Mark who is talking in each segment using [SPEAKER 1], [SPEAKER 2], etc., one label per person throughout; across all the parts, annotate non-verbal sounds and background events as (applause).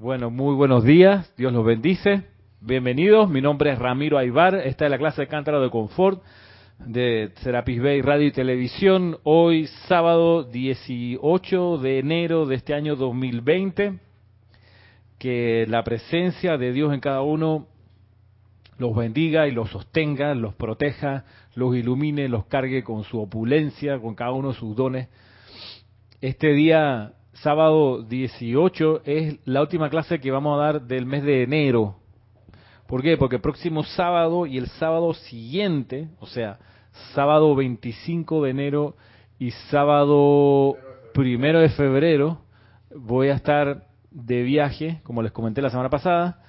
[SPEAKER 1] Bueno, muy buenos días, Dios los bendice. Bienvenidos, mi nombre es Ramiro Aybar, esta es la clase de Cántaro de Confort de Serapis Bay Radio y Televisión, hoy sábado 18 de enero de este año 2020. Que la presencia de Dios en cada uno los bendiga y los sostenga, los proteja, los ilumine, los cargue con su opulencia, con cada uno de sus dones. Este día, sábado 18, es la última clase que vamos a dar del mes de enero. ¿Por qué? Porque el próximo sábado y el sábado siguiente, o sea, sábado 25 de enero y sábado primero de febrero, voy a estar de viaje, como les comenté la semana pasada.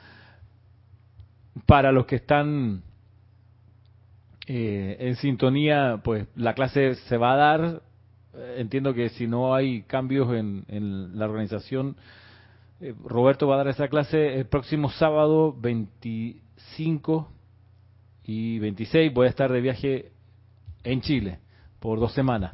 [SPEAKER 1] Para los que están eh, en sintonía, pues la clase se va a dar. Eh, entiendo que si no hay cambios en, la organización, eh, Roberto va a dar esa clase el próximo sábado 25 y 26. Voy a estar de viaje en Chile por dos semanas.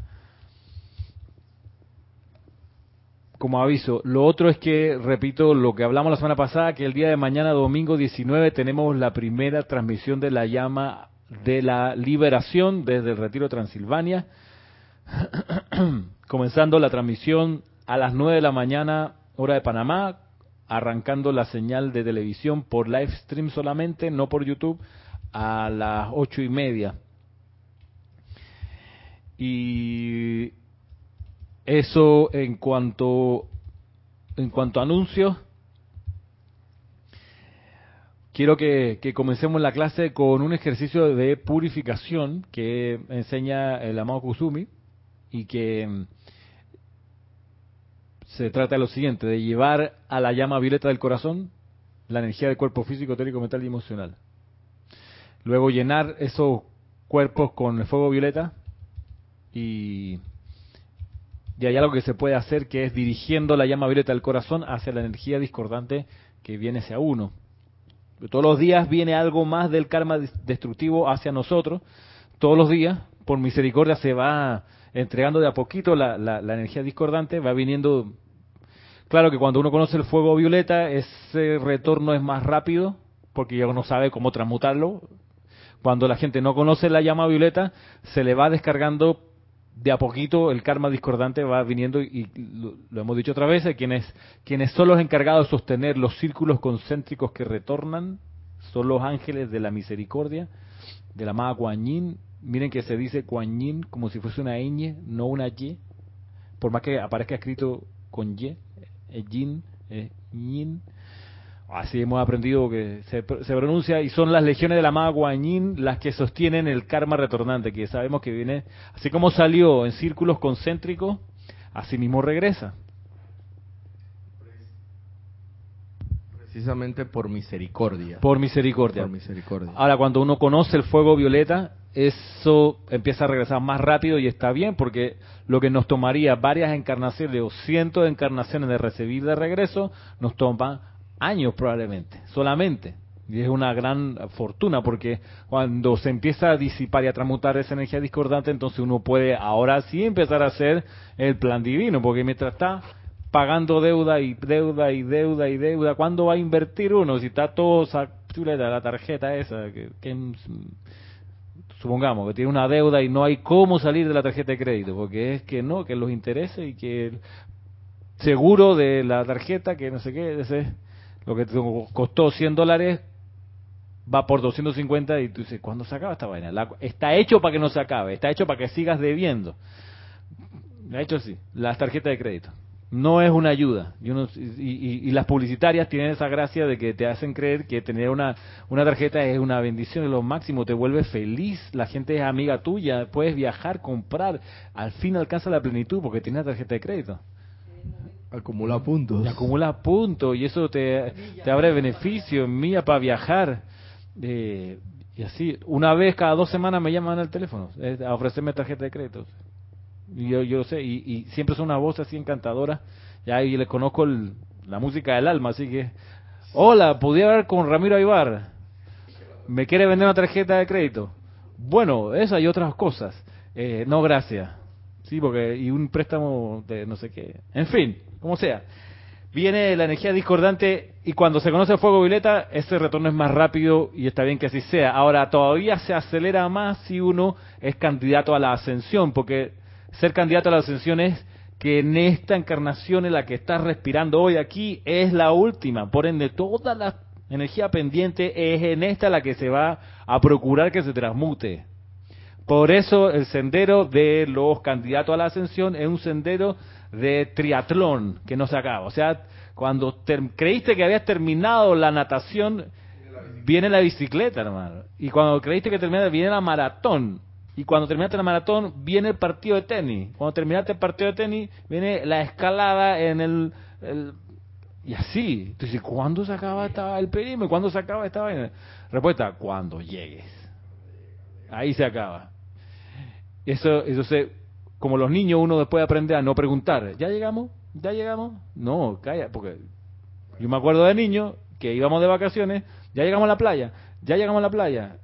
[SPEAKER 1] Como aviso, lo otro es que, repito, lo que hablamos la semana pasada, que el día de mañana, domingo 19, tenemos la primera transmisión de la llama de la liberación desde el Retiro de Transilvania, (clears throat) comenzando la transmisión a las 9 de la mañana, hora de Panamá, arrancando la señal de televisión por live stream solamente, no por YouTube, a las ocho y media. Y eso en cuanto en cuanto a anuncios, quiero que, que, comencemos la clase con un ejercicio de purificación que enseña el amado Kusumi y que mm, se trata de lo siguiente, de llevar a la llama violeta del corazón la energía del cuerpo físico, etérico, mental y emocional. Luego llenar esos cuerpos con el fuego violeta y, y hay algo que se puede hacer que es dirigiendo la llama violeta del corazón hacia la energía discordante que viene hacia uno. Todos los días viene algo más del karma destructivo hacia nosotros. Todos los días, por misericordia, se va entregando de a poquito la, la, energía discordante, va viniendo. Claro que cuando uno conoce el fuego violeta, ese retorno es más rápido, porque ya uno sabe cómo transmutarlo. Cuando la gente no conoce la llama violeta, se le va descargando de a poquito el karma discordante va viniendo y, lo, hemos dicho otra vez, quienes, quienes son los encargados de sostener los círculos concéntricos que retornan son los ángeles de la misericordia, de la amada Kuan Miren que se dice Kuan como si fuese una ñ, no una y, por más que aparezca escrito con y, es yin, es yin. Así hemos aprendido que se, pronuncia y son las legiones de la maga Guanyin las que sostienen el karma retornante, que sabemos que viene, así como salió en círculos concéntricos, así mismo regresa.
[SPEAKER 2] Precisamente por misericordia.
[SPEAKER 1] Por misericordia.
[SPEAKER 2] Por misericordia.
[SPEAKER 1] Ahora, cuando uno conoce el fuego violeta, eso empieza a regresar más rápido y está bien, porque lo que nos tomaría varias encarnaciones o cientos de encarnaciones de recibir de regreso, nos toma años probablemente, solamente. Y es una gran fortuna porque cuando se empieza a disipar y a transmutar esa energía discordante, entonces uno puede ahora sí empezar a hacer el plan divino, porque mientras está pagando deuda y deuda y deuda y deuda, ¿cuándo va a invertir uno? Si está todo la tarjeta esa, que supongamos que tiene una deuda y no hay cómo salir de la tarjeta de crédito, porque es que no, que los intereses y que el seguro de la tarjeta, que no sé qué, ese lo que te costó 100 dólares va por 250 y tú dices, ¿cuándo se acaba esta vaina? está hecho para que no se acabe, está hecho para que sigas debiendo. De hecho, sí, las tarjetas de crédito. No es una ayuda. Y, y, las publicitarias tienen esa gracia de que te hacen creer que tener una, una tarjeta es una bendición, es lo máximo, te vuelve feliz, la gente es amiga tuya, puedes viajar, comprar, al fin alcanza la plenitud porque tienes tarjeta de crédito.
[SPEAKER 2] Acumula puntos.
[SPEAKER 1] Y acumula puntos y eso te, te abre beneficio, mía para viajar. Eh, y así, una vez cada dos semanas me llaman al teléfono eh, a ofrecerme tarjeta de crédito. Yo, yo sé, y, y siempre son una voz así encantadora. Ya, y les conozco la música del alma, así que, hola, ¿podría hablar con Ramiro Aybar? ¿Me quiere vender una tarjeta de crédito? Bueno, esa y otras cosas. Eh, no, gracias. Sí, porque, y un préstamo de no sé qué. En fin, como sea. viene la energía discordante y cuando se conoce el fuego violeta, ese retorno es más rápido y está bien que así sea. Ahora, todavía se acelera más si uno es candidato a la ascensión, porque ser candidato a la ascensión es que en esta encarnación en la que estás respirando hoy aquí es la última. Por ende, toda la energía pendiente es en esta la que se va a procurar que se transmute. Por eso el sendero de los candidatos a la ascensión es un sendero de triatlón que no se acaba. O sea, cuando creíste que habías terminado la natación, viene la bicicleta, hermano. Y cuando creíste que terminaste, viene la maratón. Y cuando terminaste la maratón, viene el partido de tenis. Cuando terminaste el partido de tenis, viene la escalada en el... y así. Entonces, ¿cuándo se acaba el perímetro? ¿Cuándo se acaba esta vaina? Respuesta, cuando llegues. Ahí se acaba. Eso, eso se, como los niños, uno después aprende a no preguntar. ¿Ya llegamos? ¿Ya llegamos? No, calla, porque yo me acuerdo de niño que íbamos de vacaciones, ya llegamos a la playa, ya llegamos a la playa,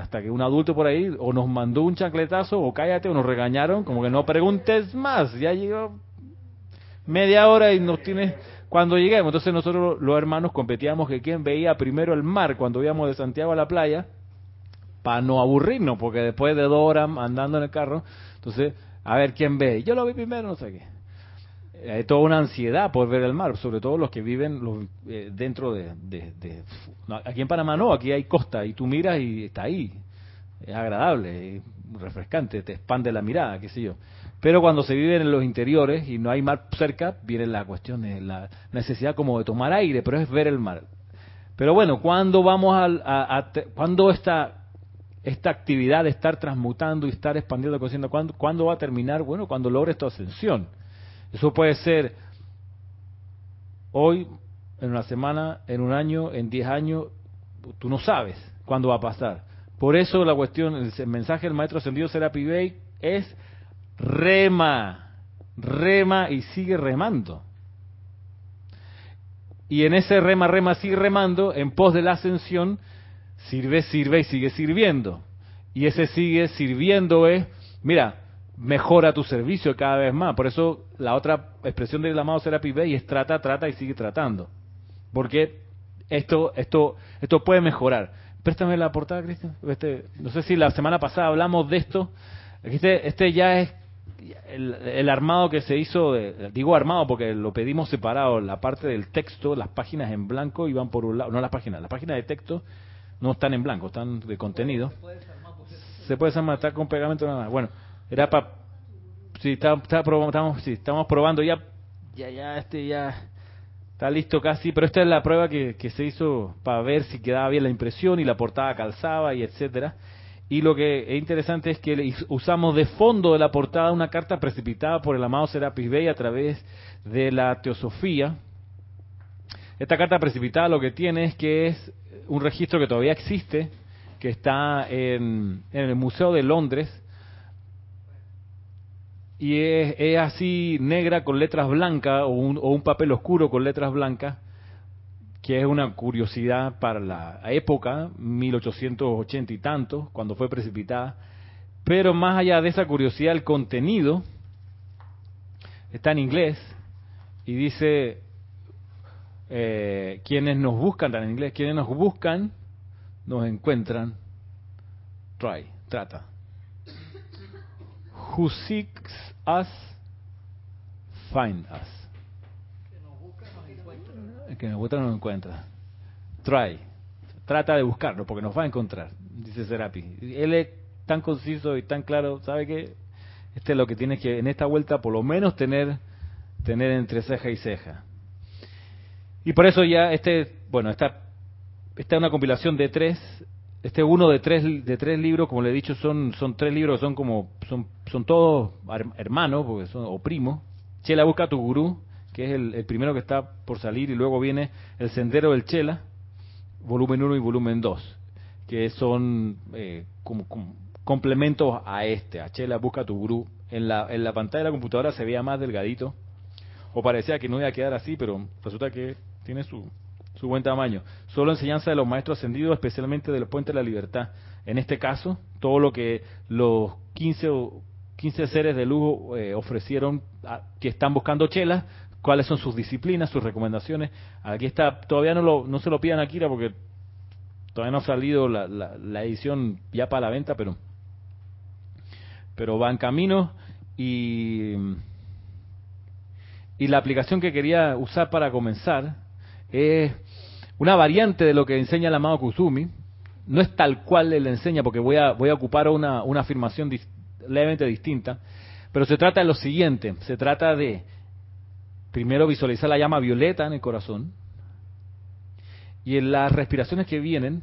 [SPEAKER 1] hasta que un adulto por ahí o nos mandó un chancletazo o cállate o nos regañaron, como que no preguntes más, ya llegó media hora y nos tienes cuando lleguemos. Entonces nosotros los hermanos competíamos que quién veía primero el mar cuando íbamos de Santiago a la playa, para no aburrirnos, porque después de dos horas andando en el carro, entonces, a ver quién ve. Yo lo vi primero, no sé qué hay toda una ansiedad por ver el mar, sobre todo los que viven los, eh, dentro de, Aquí en Panamá no, aquí hay costa y tú miras y está ahí. Es agradable, es refrescante, te expande la mirada, qué sé yo. Pero cuando se vive en los interiores y no hay mar cerca, viene la cuestión de la necesidad como de tomar aire, pero es ver el mar. Pero bueno, ¿cuándo vamos a, a, esta, esta actividad de estar transmutando y estar expandiendo, ¿cuándo, ¿cuándo va a terminar? Bueno, cuando logres tu ascensión eso puede ser hoy, en una semana, en un año, en diez años, tú no sabes cuándo va a pasar. Por eso la cuestión, el mensaje del maestro ascendido Serapi Bey es rema, rema y sigue remando. Y en ese rema, rema, sigue remando, en pos de la ascensión, sirve, sirve y sigue sirviendo. Y ese sigue sirviendo es, mira, mejora tu servicio cada vez más. Por eso la otra expresión del amado Serapi Bey es trata, trata y sigue tratando. Porque esto, esto, esto puede mejorar. Préstame la portada, Cristian. Este, no sé si la semana pasada hablamos de esto. Este, este ya es el, armado que se hizo, digo armado porque lo pedimos separado, la parte del texto, las páginas en blanco iban por un lado, no las páginas, las páginas de texto no están en blanco, están de contenido. Se puede desarmar, está con pegamento nada más. Bueno, era para sí, está, estamos, sí, estamos probando ya, ya, ya, este ya está listo casi, pero esta es la prueba que, que se hizo para ver si quedaba bien la impresión y la portada calzaba y etcétera. Y lo que es interesante es que usamos de fondo de la portada una carta precipitada por el amado Serapis Bey a través de la Teosofía. Esta carta precipitada lo que tiene es que es un registro que todavía existe, que está en, en el Museo de Londres, y es, así negra con letras blancas o un, papel oscuro con letras blancas, que es una curiosidad para la época, 1880 y tanto, cuando fue precipitada. Pero más allá de esa curiosidad, el contenido está en inglés y dice, eh, quienes nos buscan, en inglés, quienes nos buscan, nos encuentran, try, trata. Who us, find us. El que nos busca nos encuentra. Try. Trata de buscarlo porque nos va a encontrar, dice Serapi. Él es tan conciso y tan claro, ¿sabe qué? Este es lo que tienes que, en esta vuelta, por lo menos tener, tener entre ceja y ceja. Y por eso ya este, bueno, esta, esta es una compilación de tres este uno de tres de tres libros como le he dicho son son tres libros son como son son todos hermanos porque son o primos. Chela busca tu gurú que es el, primero que está por salir y luego viene el sendero del Chela volumen 1 y volumen 2 que son eh, como, complementos a este a Chela busca tu gurú. En la en la pantalla de la computadora se veía más delgadito o parecía que no iba a quedar así pero resulta que tiene su su buen tamaño. Solo enseñanza de los maestros ascendidos, especialmente del Puente de la Libertad. En este caso, todo lo que los 15, 15 seres de lujo eh, ofrecieron, que están buscando chelas, cuáles son sus disciplinas, sus recomendaciones. Aquí está, todavía no, lo, no se lo pidan a Kira porque todavía no ha salido la, la, edición ya para la venta, pero, pero va en camino y, y la aplicación que quería usar para comenzar es una variante de lo que enseña el amado Kusumi. No es tal cual le enseña porque voy a, voy a ocupar una, una afirmación levemente distinta, pero se trata de lo siguiente, se trata de primero visualizar la llama violeta en el corazón y en las respiraciones que vienen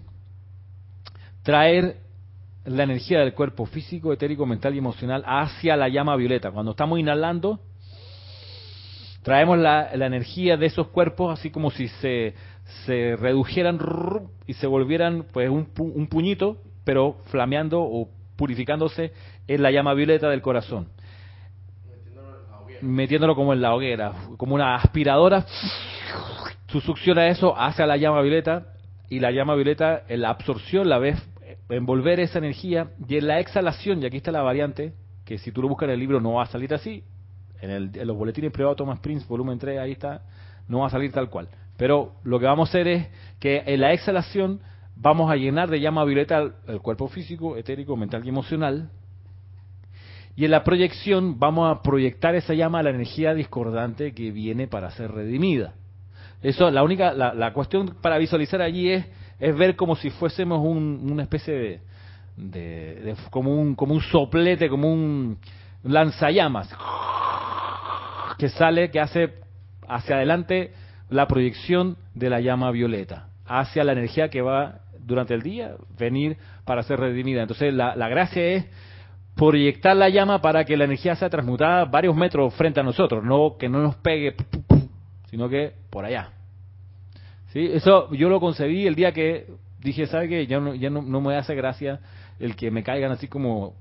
[SPEAKER 1] traer la energía del cuerpo físico, etérico, mental y emocional hacia la llama violeta. Cuando estamos inhalando, traemos la, energía de esos cuerpos así como si se, se redujeran y se volvieran pues un, un puñito, pero flameando o purificándose en la llama violeta del corazón metiéndolo como en la hoguera, como una aspiradora. Tú succiona eso hacia la llama violeta y la llama violeta en la absorción la ves envolver esa energía y en la exhalación, y aquí está la variante, que si tú lo buscas en el libro no va a salir así, en, el, en los boletines privados Thomas Prince, volumen 3, ahí está, no va a salir tal cual. Pero lo que vamos a hacer es que en la exhalación vamos a llenar de llama violeta el cuerpo físico, etérico, mental y emocional, y en la proyección vamos a proyectar esa llama a la energía discordante que viene para ser redimida. Eso, la única, la, cuestión para visualizar allí es, es ver como si fuésemos un, una especie de, como un, como un soplete, como un lanzallamas que sale, que hace hacia adelante la proyección de la llama violeta, hacia la energía que va durante el día venir para ser redimida. Entonces la, la gracia es proyectar la llama para que la energía sea transmutada varios metros frente a nosotros, no que no nos pegue, sino que por allá. ¿Sí? Eso yo lo concebí el día que dije, ¿sabe qué? Ya no, ya no, me hace gracia el que me caigan así como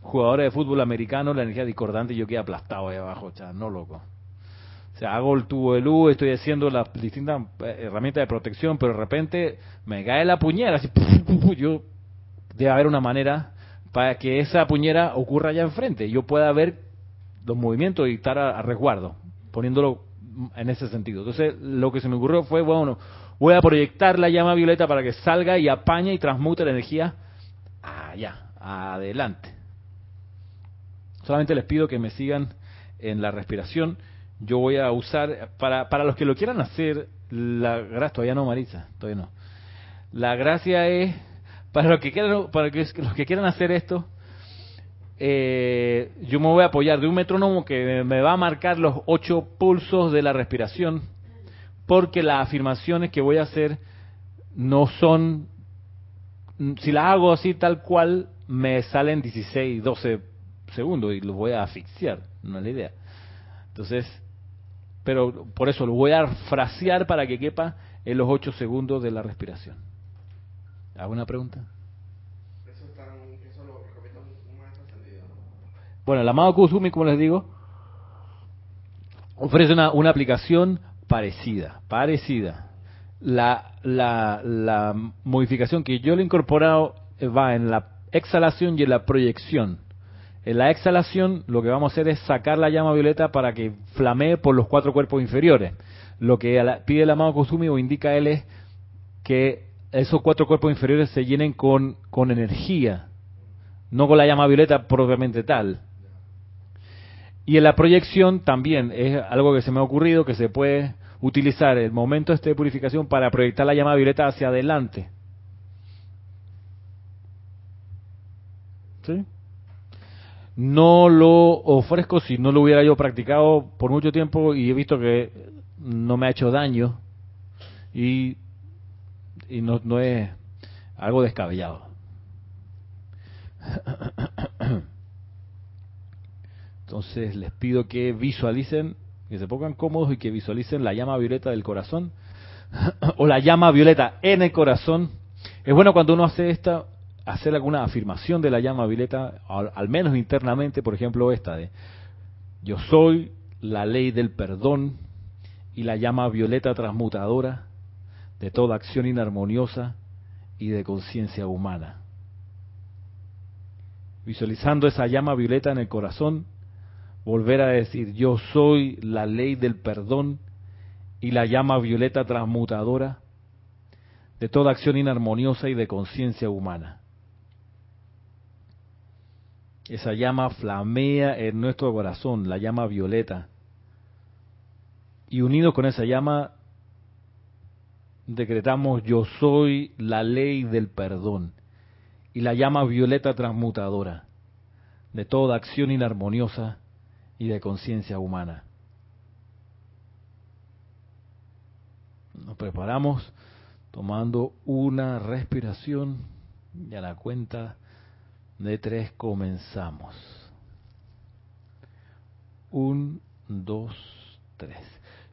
[SPEAKER 1] jugadores de fútbol americano, la energía discordante y yo quedé aplastado ahí abajo, no loco. Hago el tubo de luz, estoy haciendo las distintas eh, herramientas de protección, pero de repente me cae la puñera, así, (laughs) yo, debe haber una manera para que esa puñera ocurra allá enfrente yo pueda ver los movimientos y estar a, resguardo, poniéndolo en ese sentido. Entonces, lo que se me ocurrió fue, bueno, voy a proyectar la llama violeta para que salga y apañe y transmute la energía allá, adelante. Solamente les pido que me sigan en la respiración. Yo voy a usar, para, para los que lo quieran hacer, la gracia, todavía no, Marisa, todavía no. La gracia es para los que quieran, para los que quieran hacer esto, eh, yo me voy a apoyar de un metrónomo que me va a marcar los ocho pulsos de la respiración, porque las afirmaciones que voy a hacer no son, si las hago así tal cual, me salen 16, 12 segundos y los voy a asfixiar, no es la idea. Entonces, pero por eso lo voy a frasear para que quepa en los ocho segundos de la respiración. ¿Alguna pregunta? Eso, eso lo recomiendo un maestro ascendido. Bueno, el amado Kusumi, como les digo, ofrece una, una aplicación parecida, parecida. La, la, la modificación que yo le he incorporado va en la exhalación y en la proyección. En la exhalación lo que vamos a hacer es sacar la llama violeta para que flamee por los cuatro cuerpos inferiores. Lo que pide el amado Kusumi o indica él es que esos cuatro cuerpos inferiores se llenen con, con energía, no con la llama violeta propiamente tal. Y en la proyección también es algo que se me ha ocurrido que se puede utilizar el momento este de purificación para proyectar la llama violeta hacia adelante. ¿Sí? No lo ofrezco si no lo hubiera yo practicado por mucho tiempo y he visto que no me ha hecho daño y y no, no es algo descabellado. Entonces les pido que visualicen, que se pongan cómodos y que visualicen la llama violeta del corazón o la llama violeta en el corazón. Es bueno cuando uno hace esta, hacer alguna afirmación de la llama violeta, al, menos internamente, por ejemplo esta de yo soy la ley del perdón y la llama violeta transmutadora de toda acción inarmoniosa y de conciencia humana. Visualizando esa llama violeta en el corazón, volver a decir, yo soy la ley del perdón y la llama violeta transmutadora de toda acción inarmoniosa y de conciencia humana. Esa llama flamea en nuestro corazón, la llama violeta. Y unidos con esa llama, decretamos yo soy la ley del perdón y la llama violeta transmutadora de toda acción inarmoniosa y de conciencia humana. Nos preparamos tomando una respiración y a la cuenta de tres comenzamos. Un, dos, tres.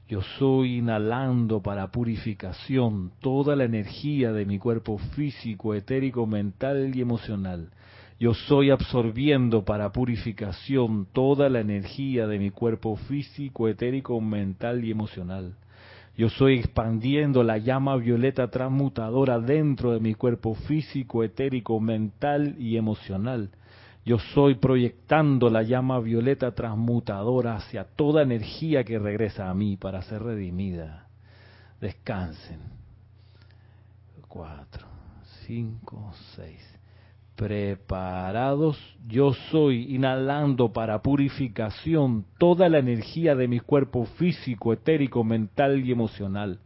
[SPEAKER 1] Yo soy inhalando para purificación toda la energía de mi cuerpo físico, etérico, mental y emocional. Yo soy absorbiendo para purificación toda la energía de mi cuerpo físico, etérico, mental y emocional. Yo soy expandiendo la llama violeta transmutadora dentro de mi cuerpo físico, etérico, mental y emocional. Yo soy proyectando la llama violeta transmutadora hacia toda energía que regresa a mí para ser redimida. Descansen. Cuatro, cinco, seis preparados, yo soy inhalando para purificación toda la energía de mi cuerpo físico, etérico, mental y emocional.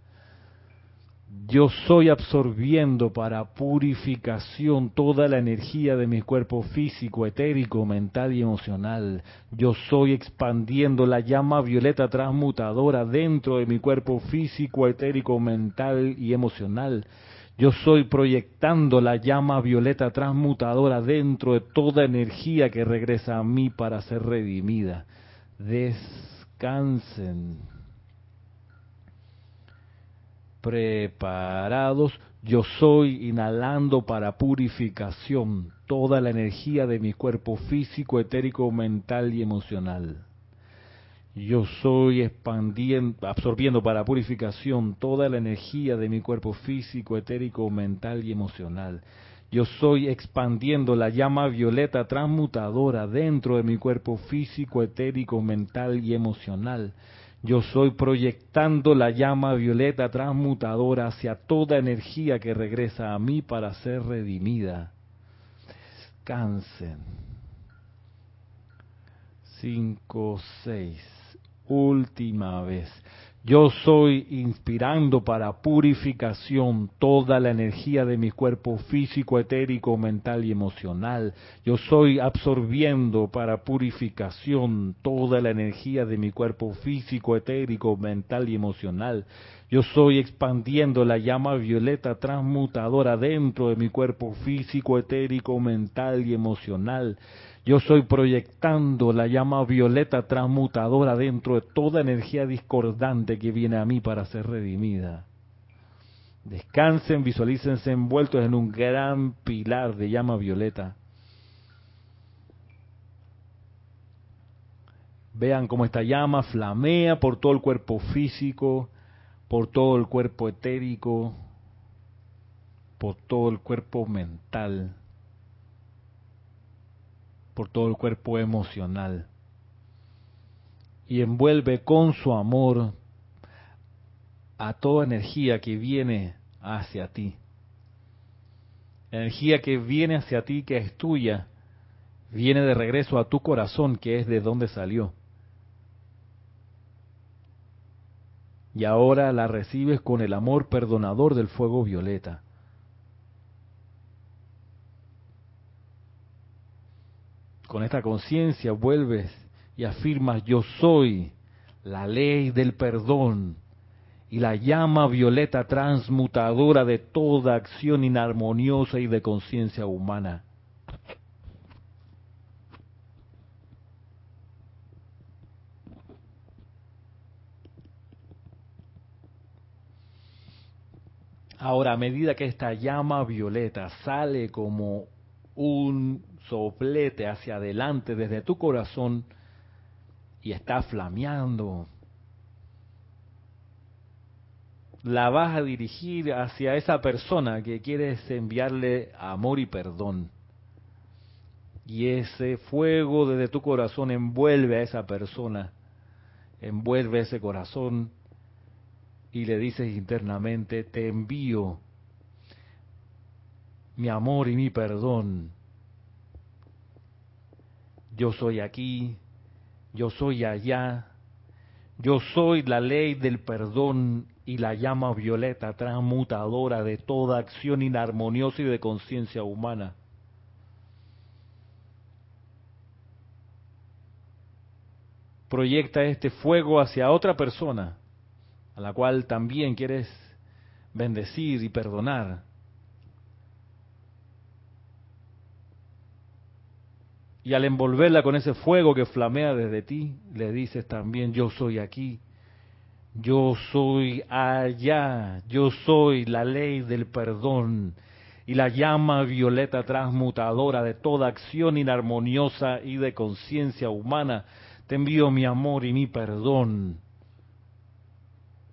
[SPEAKER 1] Yo soy absorbiendo para purificación toda la energía de mi cuerpo físico, etérico, mental y emocional. Yo soy expandiendo la llama violeta transmutadora dentro de mi cuerpo físico, etérico, mental y emocional yo soy proyectando la llama violeta transmutadora dentro de toda energía que regresa a mí para ser redimida. Descansen. Preparados, yo soy inhalando para purificación toda la energía de mi cuerpo físico, etérico, mental y emocional. Yo soy expandiendo, absorbiendo para purificación toda la energía de mi cuerpo físico, etérico, mental y emocional. Yo soy expandiendo la llama violeta transmutadora dentro de mi cuerpo físico, etérico, mental y emocional. Yo soy proyectando la llama violeta transmutadora hacia toda energía que regresa a mí para ser redimida. Descansen. Cinco, seis última vez. Yo soy inspirando para purificación toda la energía de mi cuerpo físico, etérico, mental y emocional. Yo soy absorbiendo para purificación toda la energía de mi cuerpo físico, etérico, mental y emocional. Yo soy expandiendo la llama violeta transmutadora dentro de mi cuerpo físico, etérico, mental y emocional. Yo soy proyectando la llama violeta transmutadora dentro de toda energía discordante que viene a mí para ser redimida. Descansen, visualícense envueltos en un gran pilar de llama violeta. Vean cómo esta llama flamea por todo el cuerpo físico, por todo el cuerpo etérico, por todo el cuerpo mental por todo el cuerpo emocional y envuelve con su amor a toda energía que viene hacia ti. energía que viene hacia ti, que es tuya, viene de regreso a tu corazón, que es de donde salió. Y ahora la recibes con el amor perdonador del fuego violeta. Con esta conciencia vuelves y afirmas, yo soy la ley del perdón y la llama violeta transmutadora de toda acción inarmoniosa y de conciencia humana. Ahora, a medida que esta llama violeta sale como un soplete hacia adelante desde tu corazón y está flameando. La vas a dirigir hacia esa persona que quieres enviarle amor y perdón. Y ese fuego desde tu corazón envuelve a esa persona, envuelve ese corazón y le dices internamente, te envío mi amor y mi perdón. Yo soy aquí, yo soy allá, yo soy la ley del perdón y la llama violeta transmutadora de toda acción inarmoniosa y de conciencia humana. Proyecta este fuego hacia otra persona, a la cual también quieres bendecir y perdonar. Y al envolverla con ese fuego que flamea desde ti, le dices también, yo soy aquí, yo soy allá, yo soy la ley del perdón y la llama violeta transmutadora de toda acción inarmoniosa y de conciencia humana. Te envío mi amor y mi perdón.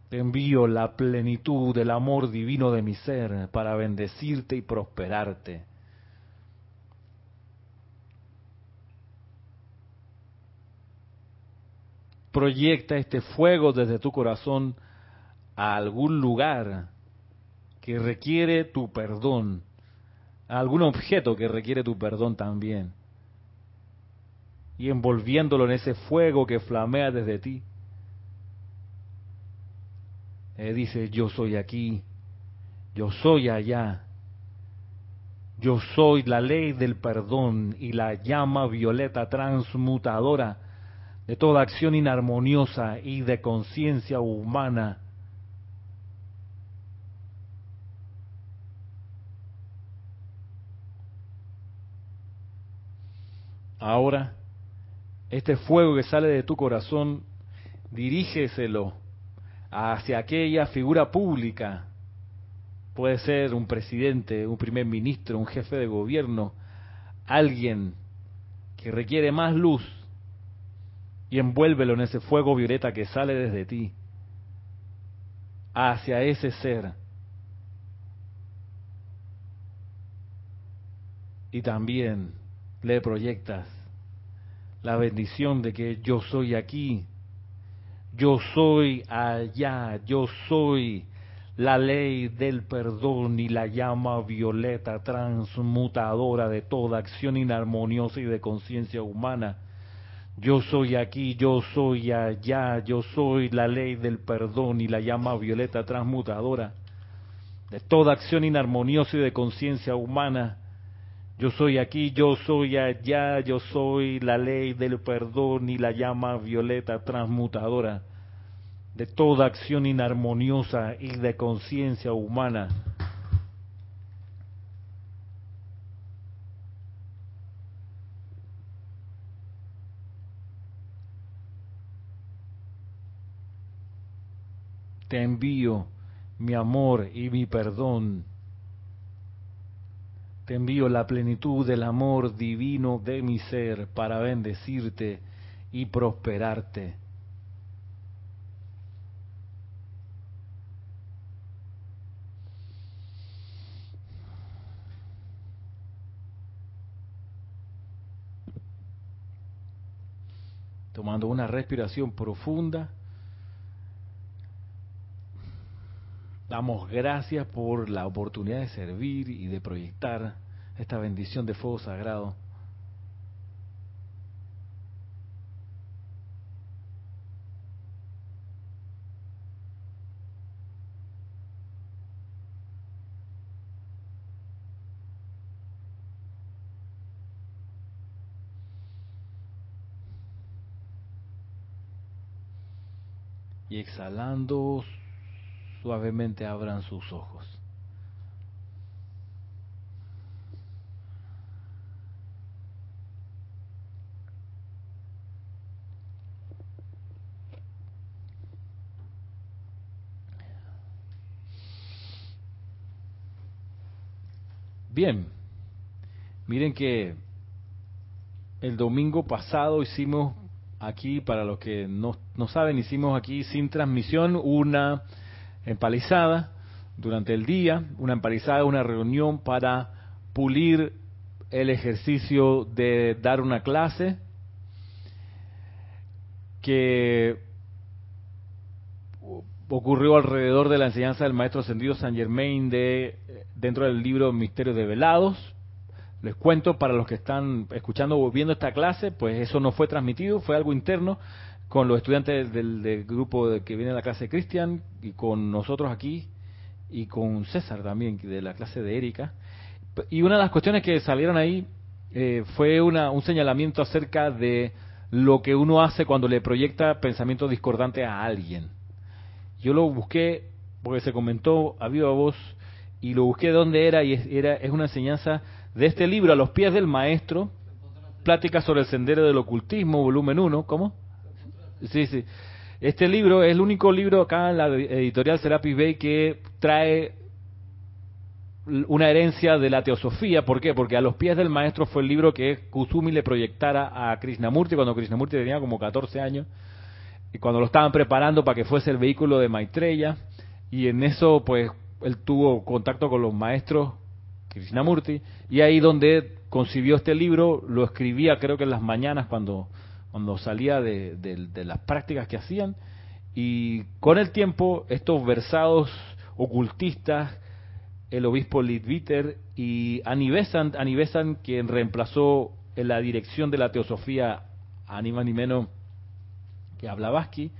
[SPEAKER 1] Te envío la plenitud del amor divino de mi ser para bendecirte y prosperarte. Proyecta este fuego desde tu corazón a algún lugar que requiere tu perdón, a algún objeto que requiere tu perdón también, y envolviéndolo en ese fuego que flamea desde ti. Eh, dice, yo soy aquí, yo soy allá, yo soy la ley del perdón y la llama violeta transmutadora de toda acción inarmoniosa y de conciencia humana. Ahora, este fuego que sale de tu corazón, dirígeselo hacia aquella figura pública. Puede ser un presidente, un primer ministro, un jefe de gobierno, alguien que requiere más luz, y envuélvelo en ese fuego violeta que sale desde ti hacia ese ser. Y también le proyectas la bendición de que yo soy aquí, yo soy allá, yo soy la ley del perdón y la llama violeta transmutadora de toda acción inarmoniosa y de conciencia humana yo soy aquí, yo soy allá, yo soy la ley del perdón y la llama violeta transmutadora de toda acción inarmoniosa y de conciencia humana. Yo soy aquí, yo soy allá, yo soy la ley del perdón y la llama violeta transmutadora de toda acción inarmoniosa y de conciencia humana. Te envío mi amor y mi perdón. Te envío la plenitud del amor divino de mi ser para bendecirte y prosperarte. Tomando una respiración profunda. Damos gracias por la oportunidad de servir y de proyectar esta bendición de fuego sagrado. Y exhalando suavemente abran sus ojos. Bien, miren que el domingo pasado hicimos aquí, para los que no, no saben, hicimos aquí sin transmisión una empalizada durante el día, una empalizada, una reunión para pulir el ejercicio de dar una clase que ocurrió alrededor de la enseñanza del maestro ascendido San Germain de dentro del libro Misterios de Velados. Les cuento para los que están escuchando o viendo esta clase, pues eso no fue transmitido, fue algo interno con los estudiantes del, grupo de, que viene a la clase de Cristian y con nosotros aquí y con César también de la clase de Erika. Y una de las cuestiones que salieron ahí eh, fue una, un señalamiento acerca de lo que uno hace cuando le proyecta pensamientos discordantes a alguien. Yo lo busqué porque se comentó a viva voz y lo busqué dónde era y era, es una enseñanza de este libro, A los pies del maestro, Pláticas sobre el sendero del ocultismo, volumen 1, ¿cómo? Sí, sí. Este libro es el único libro acá en la editorial Serapis Bay que trae una herencia de la teosofía. ¿Por qué? Porque a los pies del maestro fue el libro que Kusumi le proyectara a Krishnamurti cuando Krishnamurti tenía como 14 años y cuando lo estaban preparando para que fuese el vehículo de Maitreya y en eso pues él tuvo contacto con los maestros Krishnamurti y ahí donde concibió este libro lo escribía creo que en las mañanas cuando cuando salía de, de las prácticas que hacían y con el tiempo estos versados ocultistas el obispo Lidviter y Anibesan quien reemplazó en la dirección de la teosofía a ni más ni menos que a Blavatsky,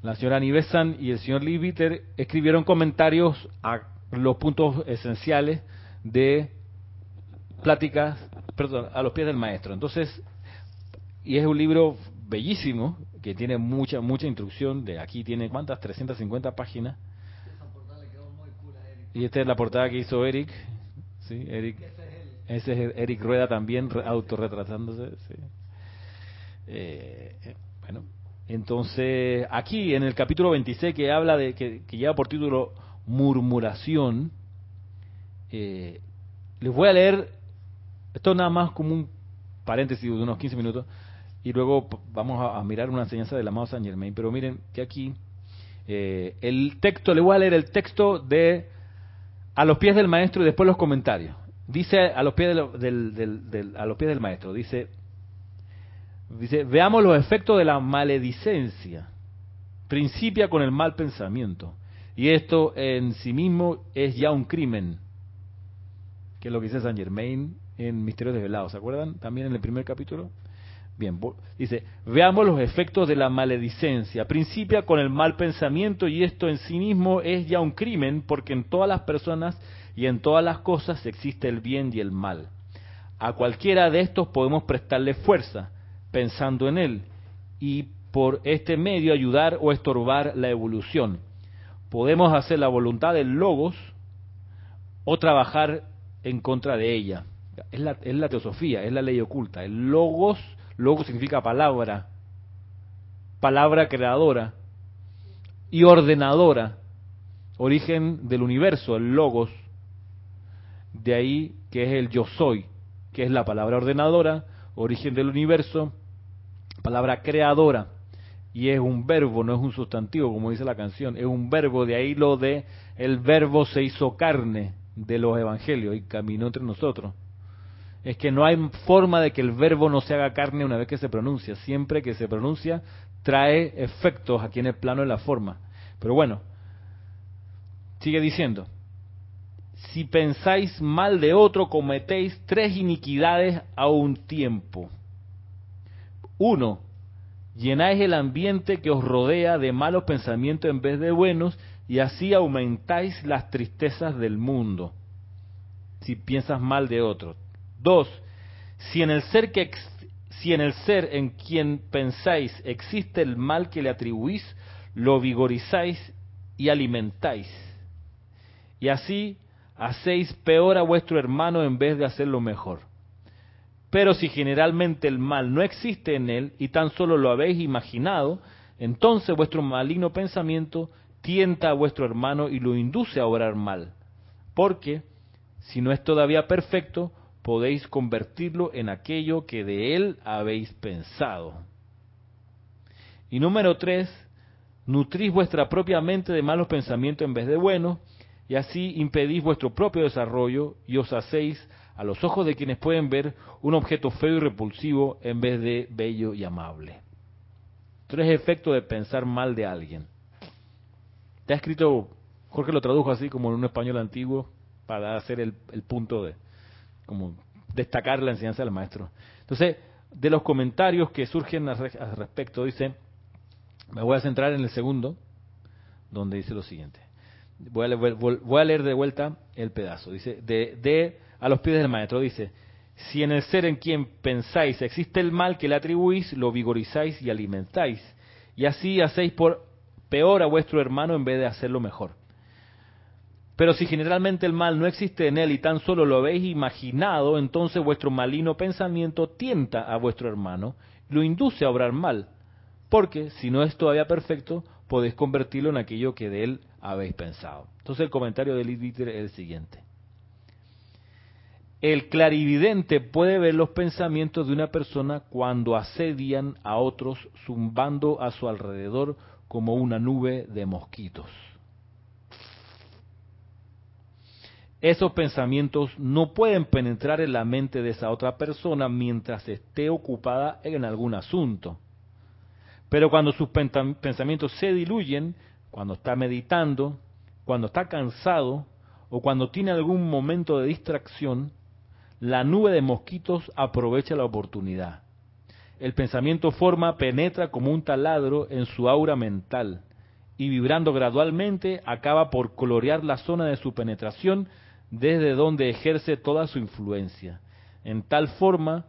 [SPEAKER 1] la señora Anibesan y el señor Lidviter escribieron comentarios a los puntos esenciales de pláticas, perdón, a los pies del maestro. Entonces, y es un libro bellísimo que tiene mucha mucha instrucción de aquí tiene cuántas 350 páginas y esta es la portada que hizo Eric. Sí, Eric. Ese es Eric Rueda también autorretratándose. Sí. Eh, bueno, entonces aquí en el capítulo 26 que habla de que, lleva por título murmuración, eh, les voy a leer esto nada más como un paréntesis de unos 15 minutos y luego vamos a, mirar una enseñanza del amado Saint Germain. Pero miren que aquí eh, el texto, le voy a leer el texto de a los pies del maestro y después los comentarios. Dice a los pies del, a los pies del maestro, dice, dice, veamos los efectos de la maledicencia. Principia con el mal pensamiento. Y esto en sí mismo es ya un crimen. Que es lo que dice San Germain en Misterios Desvelados. ¿Se acuerdan? También en el primer capítulo. Bien, dice, veamos los efectos de la maledicencia. Principia con el mal pensamiento y esto en sí mismo es ya un crimen porque en todas las personas y en todas las cosas existe el bien y el mal. A cualquiera de estos podemos prestarle fuerza pensando en él y por este medio ayudar o estorbar la evolución. Podemos hacer la voluntad del logos o trabajar en contra de ella. Es la, es la teosofía, es la ley oculta. El logos Logo significa palabra, palabra creadora y ordenadora, origen del universo, el logos. De ahí que es el yo soy, que es la palabra ordenadora, origen del universo, palabra creadora. Y es un verbo, no es un sustantivo, como dice la canción, es un verbo, de ahí lo de el verbo se hizo carne de los evangelios y caminó entre nosotros es que no hay forma de que el verbo no se haga carne una vez que se pronuncia. Siempre que se pronuncia trae efectos aquí en el plano de la forma. Pero bueno, sigue diciendo, si pensáis mal de otro, cometéis tres iniquidades a un tiempo. Uno, llenáis el ambiente que os rodea de malos pensamientos en vez de buenos y así aumentáis las tristezas del mundo. Si piensas mal de otro. Dos, si en el ser que si en el ser en quien pensáis existe el mal que le atribuís, lo vigorizáis y alimentáis. Y así hacéis peor a vuestro hermano en vez de hacerlo mejor. Pero si generalmente el mal no existe en él y tan solo lo habéis imaginado, entonces vuestro maligno pensamiento tienta a vuestro hermano y lo induce a obrar mal. Porque, si no es todavía perfecto, podéis convertirlo en aquello que de él habéis pensado. Y número tres, nutrís vuestra propia mente de malos pensamientos en vez de buenos, y así impedís vuestro propio desarrollo y os hacéis a los ojos de quienes pueden ver un objeto feo y repulsivo en vez de bello y amable. Tres efectos de pensar mal de alguien. Te ha escrito, Jorge lo tradujo así como en un español antiguo para hacer el, el punto de, como destacar la enseñanza del maestro. Entonces, de los comentarios que surgen al respecto, dice, me voy a centrar en el segundo, donde dice lo siguiente. Voy a, leer, voy a leer de vuelta el pedazo. Dice, de, de a los pies del maestro, dice, si en el ser en quien pensáis existe el mal que le atribuís, lo vigorizáis y alimentáis, y así hacéis por peor a vuestro hermano en vez de hacerlo mejor. Pero si generalmente el mal no existe en él y tan solo lo habéis imaginado, entonces vuestro maligno pensamiento tienta a vuestro hermano, lo induce a obrar mal, porque si no es todavía perfecto, podéis convertirlo en aquello que de él habéis pensado. Entonces el comentario de Liditer es el siguiente. El clarividente puede ver los pensamientos de una persona cuando asedian a otros zumbando a su alrededor como una nube de mosquitos. Esos pensamientos no pueden penetrar en la mente de esa otra persona mientras esté ocupada en algún asunto. Pero cuando sus pensamientos se diluyen, cuando está meditando, cuando está cansado o cuando tiene algún momento de distracción, la nube de mosquitos aprovecha la oportunidad. El pensamiento forma, penetra como un taladro en su aura mental y vibrando gradualmente acaba por colorear la zona de su penetración desde donde ejerce toda su influencia. En tal forma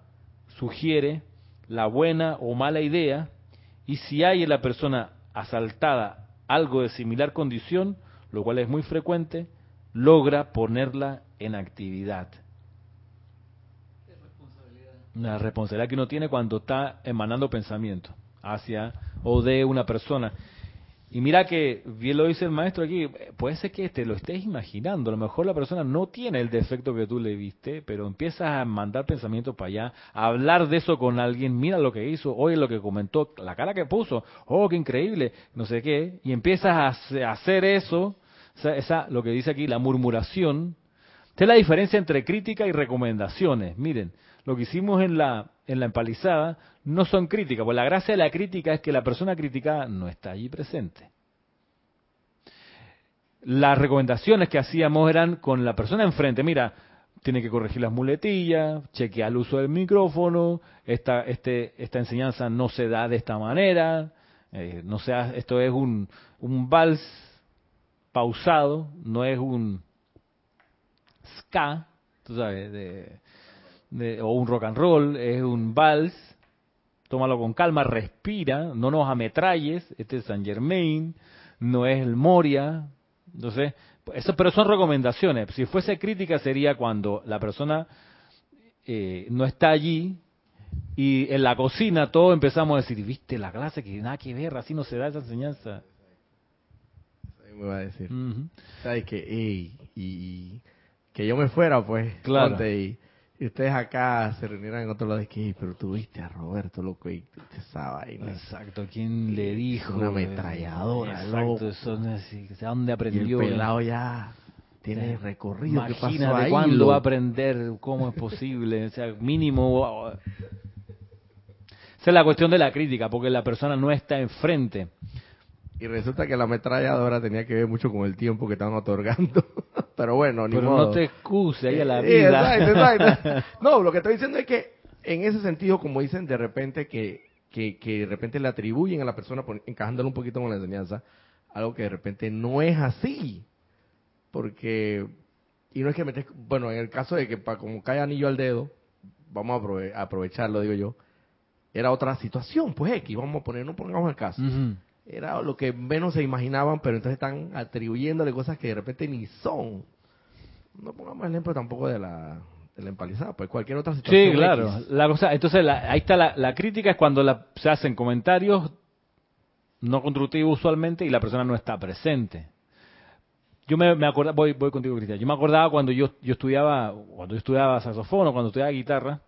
[SPEAKER 1] sugiere la buena o mala idea y si hay en la persona asaltada algo de similar condición, lo cual es muy frecuente, logra ponerla en actividad. La responsabilidad que uno tiene cuando está emanando pensamiento hacia o de una persona. Y mira que, bien lo dice el maestro aquí, puede ser que te lo estés imaginando, a lo mejor la persona no tiene el defecto que tú le viste, pero empiezas a mandar pensamientos para allá, a hablar de eso con alguien, mira lo que hizo, oye lo que comentó, la cara que puso, oh, qué increíble, no sé qué, y empiezas a hacer eso, esa, lo que dice aquí, la murmuración. Esta es la diferencia entre crítica y recomendaciones. Miren, lo que hicimos en la, en la empalizada no son críticas, pues la gracia de la crítica es que la persona criticada no está allí presente. Las recomendaciones que hacíamos eran con la persona enfrente, mira, tiene que corregir las muletillas, chequear el uso del micrófono, esta, este, esta enseñanza no se da de esta manera, eh, no sea, esto es un, un vals pausado, no es un ska, tú sabes, de, o un rock and roll, es un vals, tómalo con calma, respira, no nos ametralles, este es San Germain, no es el Moria, entonces, eso, pero son recomendaciones, si fuese crítica sería cuando la persona eh, no está allí y en la cocina todos empezamos a decir, viste la clase que nada que ver, así no se da esa enseñanza.
[SPEAKER 2] Me va a decir. ¿Sabes que y, que yo me fuera, pues, claro. y, y ustedes acá se reunieran en otro lado de que, pero tuviste a Roberto, loco, y esa vaina.
[SPEAKER 1] Exacto, ¿quién le dijo?
[SPEAKER 2] Una ametralladora,
[SPEAKER 1] Exacto, eso no es, dónde aprendió?
[SPEAKER 2] Y el pelado ya tiene recorrido.
[SPEAKER 1] Imagínate cuándo va a aprender, cómo es posible, o sea, mínimo... Esa es la cuestión de la crítica, porque la persona no está enfrente.
[SPEAKER 2] Y resulta que la ametralladora tenía que ver mucho con el tiempo que estaban otorgando. Pero bueno, ni
[SPEAKER 1] Pero
[SPEAKER 2] modo.
[SPEAKER 1] no te excuse ahí a la vida.
[SPEAKER 2] exacto, exacto. (laughs) No, lo que estoy diciendo es que en ese sentido, como dicen de repente que, que, que de repente le atribuyen a la persona, encajándolo un poquito con la enseñanza, algo que de repente no es así. Porque, y no es que metes, bueno, en el caso de que para como cae anillo al dedo, vamos a aprovecharlo, digo yo, era otra situación, pues X, vamos a poner, no pongamos el caso era lo que menos se imaginaban, pero entonces están atribuyéndole cosas que de repente ni son. No pongamos el ejemplo tampoco de la, de la empalizada, pues cualquier otra situación.
[SPEAKER 1] Sí, claro. La cosa, entonces ahí está la, la crítica, es cuando la, se hacen comentarios no constructivos usualmente y la persona no está presente. Yo me, me acordaba, voy, voy contigo Cristian, yo me acordaba cuando yo, yo estudiaba, cuando yo estudiaba saxofón o cuando estudiaba guitarra,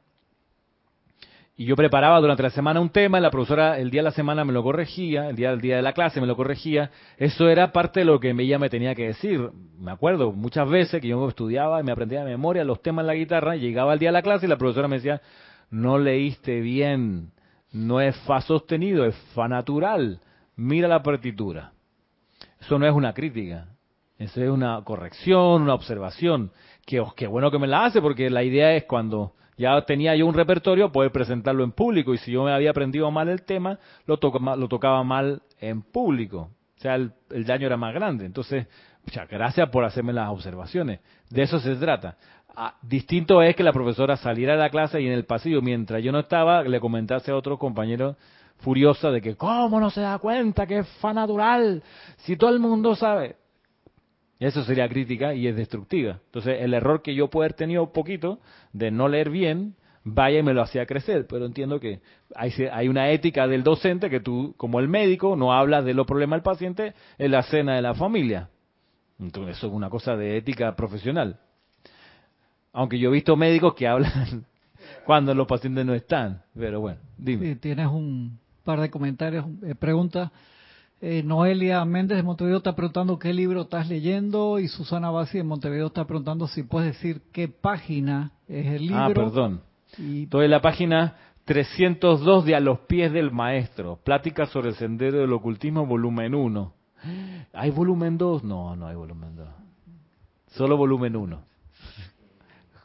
[SPEAKER 1] y yo preparaba durante la semana un tema, la profesora el día de la semana me lo corregía, el día del día de la clase me lo corregía. Eso era parte de lo que ella me tenía que decir. Me acuerdo muchas veces que yo estudiaba y me aprendía de memoria los temas en la guitarra, llegaba el día de la clase y la profesora me decía, no leíste bien, no es fa sostenido, es fa natural. Mira la partitura. Eso no es una crítica, eso es una corrección, una observación. Que, qué bueno que me la hace, porque la idea es cuando ya tenía yo un repertorio, poder presentarlo en público. Y si yo me había aprendido mal el tema, lo, lo tocaba mal en público. O sea, el, daño era más grande. Entonces, muchas gracias por hacerme las observaciones. De eso se trata. Ah, distinto es que la profesora saliera de la clase y en el pasillo, mientras yo no estaba, le comentase a otro compañero furiosa de que, ¿cómo no se da cuenta que es fa natural? Si todo el mundo sabe. Eso sería crítica y es destructiva. Entonces, el error que yo puedo haber tenido poquito de no leer bien, vaya y me lo hacía crecer. Pero entiendo que hay, hay una ética del docente que tú, como el médico, no hablas de los problemas del paciente en la cena de la familia. Entonces, eso es una cosa de ética profesional. Aunque yo he visto médicos que hablan (laughs) cuando los pacientes no están. Pero bueno, dime.
[SPEAKER 3] tienes un par de comentarios, eh, preguntas. Eh, Noelia Méndez de Montevideo está preguntando qué libro estás leyendo y Susana Bassi de Montevideo está preguntando si puedes decir qué página es el ah,
[SPEAKER 1] libro. Ah, perdón. Y... Estoy en la página 302 de A los pies del maestro, Plática sobre el sendero del ocultismo, volumen 1. ¿Hay volumen 2? No, no hay volumen 2. Solo volumen 1.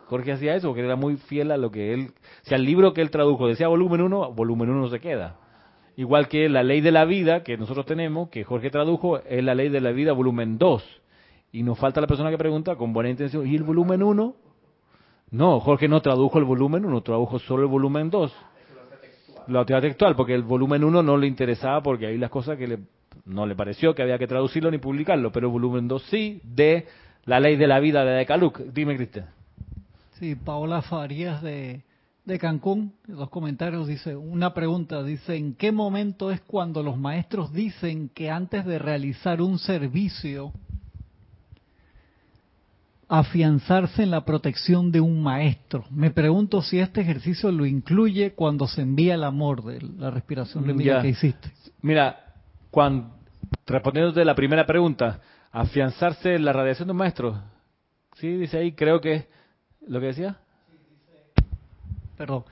[SPEAKER 1] Jorge hacía eso porque era muy fiel a lo que él... O sea, el libro que él tradujo decía volumen 1, volumen 1 se queda. Igual que la ley de la vida que nosotros tenemos, que Jorge tradujo, es la ley de la vida volumen 2. Y nos falta la persona que pregunta con buena intención, ¿y el volumen 1? No, Jorge no tradujo el volumen 1, tradujo solo el volumen 2. La teoría textual, porque el volumen 1 no le interesaba porque hay las cosas que le, no le pareció que había que traducirlo ni publicarlo, pero el volumen 2 sí, de la ley de la vida de Decaluc. Dime, Cristian.
[SPEAKER 3] Sí, Paola Farías de de Cancún, dos comentarios, dice, una pregunta, dice, ¿en qué momento es cuando los maestros dicen que antes de realizar un servicio, afianzarse en la protección de un maestro? Me pregunto si este ejercicio lo incluye cuando se envía el amor de la respiración que hiciste.
[SPEAKER 1] Mira, cuando, respondiéndote la primera pregunta, afianzarse en la radiación de un maestro, sí, dice ahí, creo que, ¿lo que decía?
[SPEAKER 3] Perdón,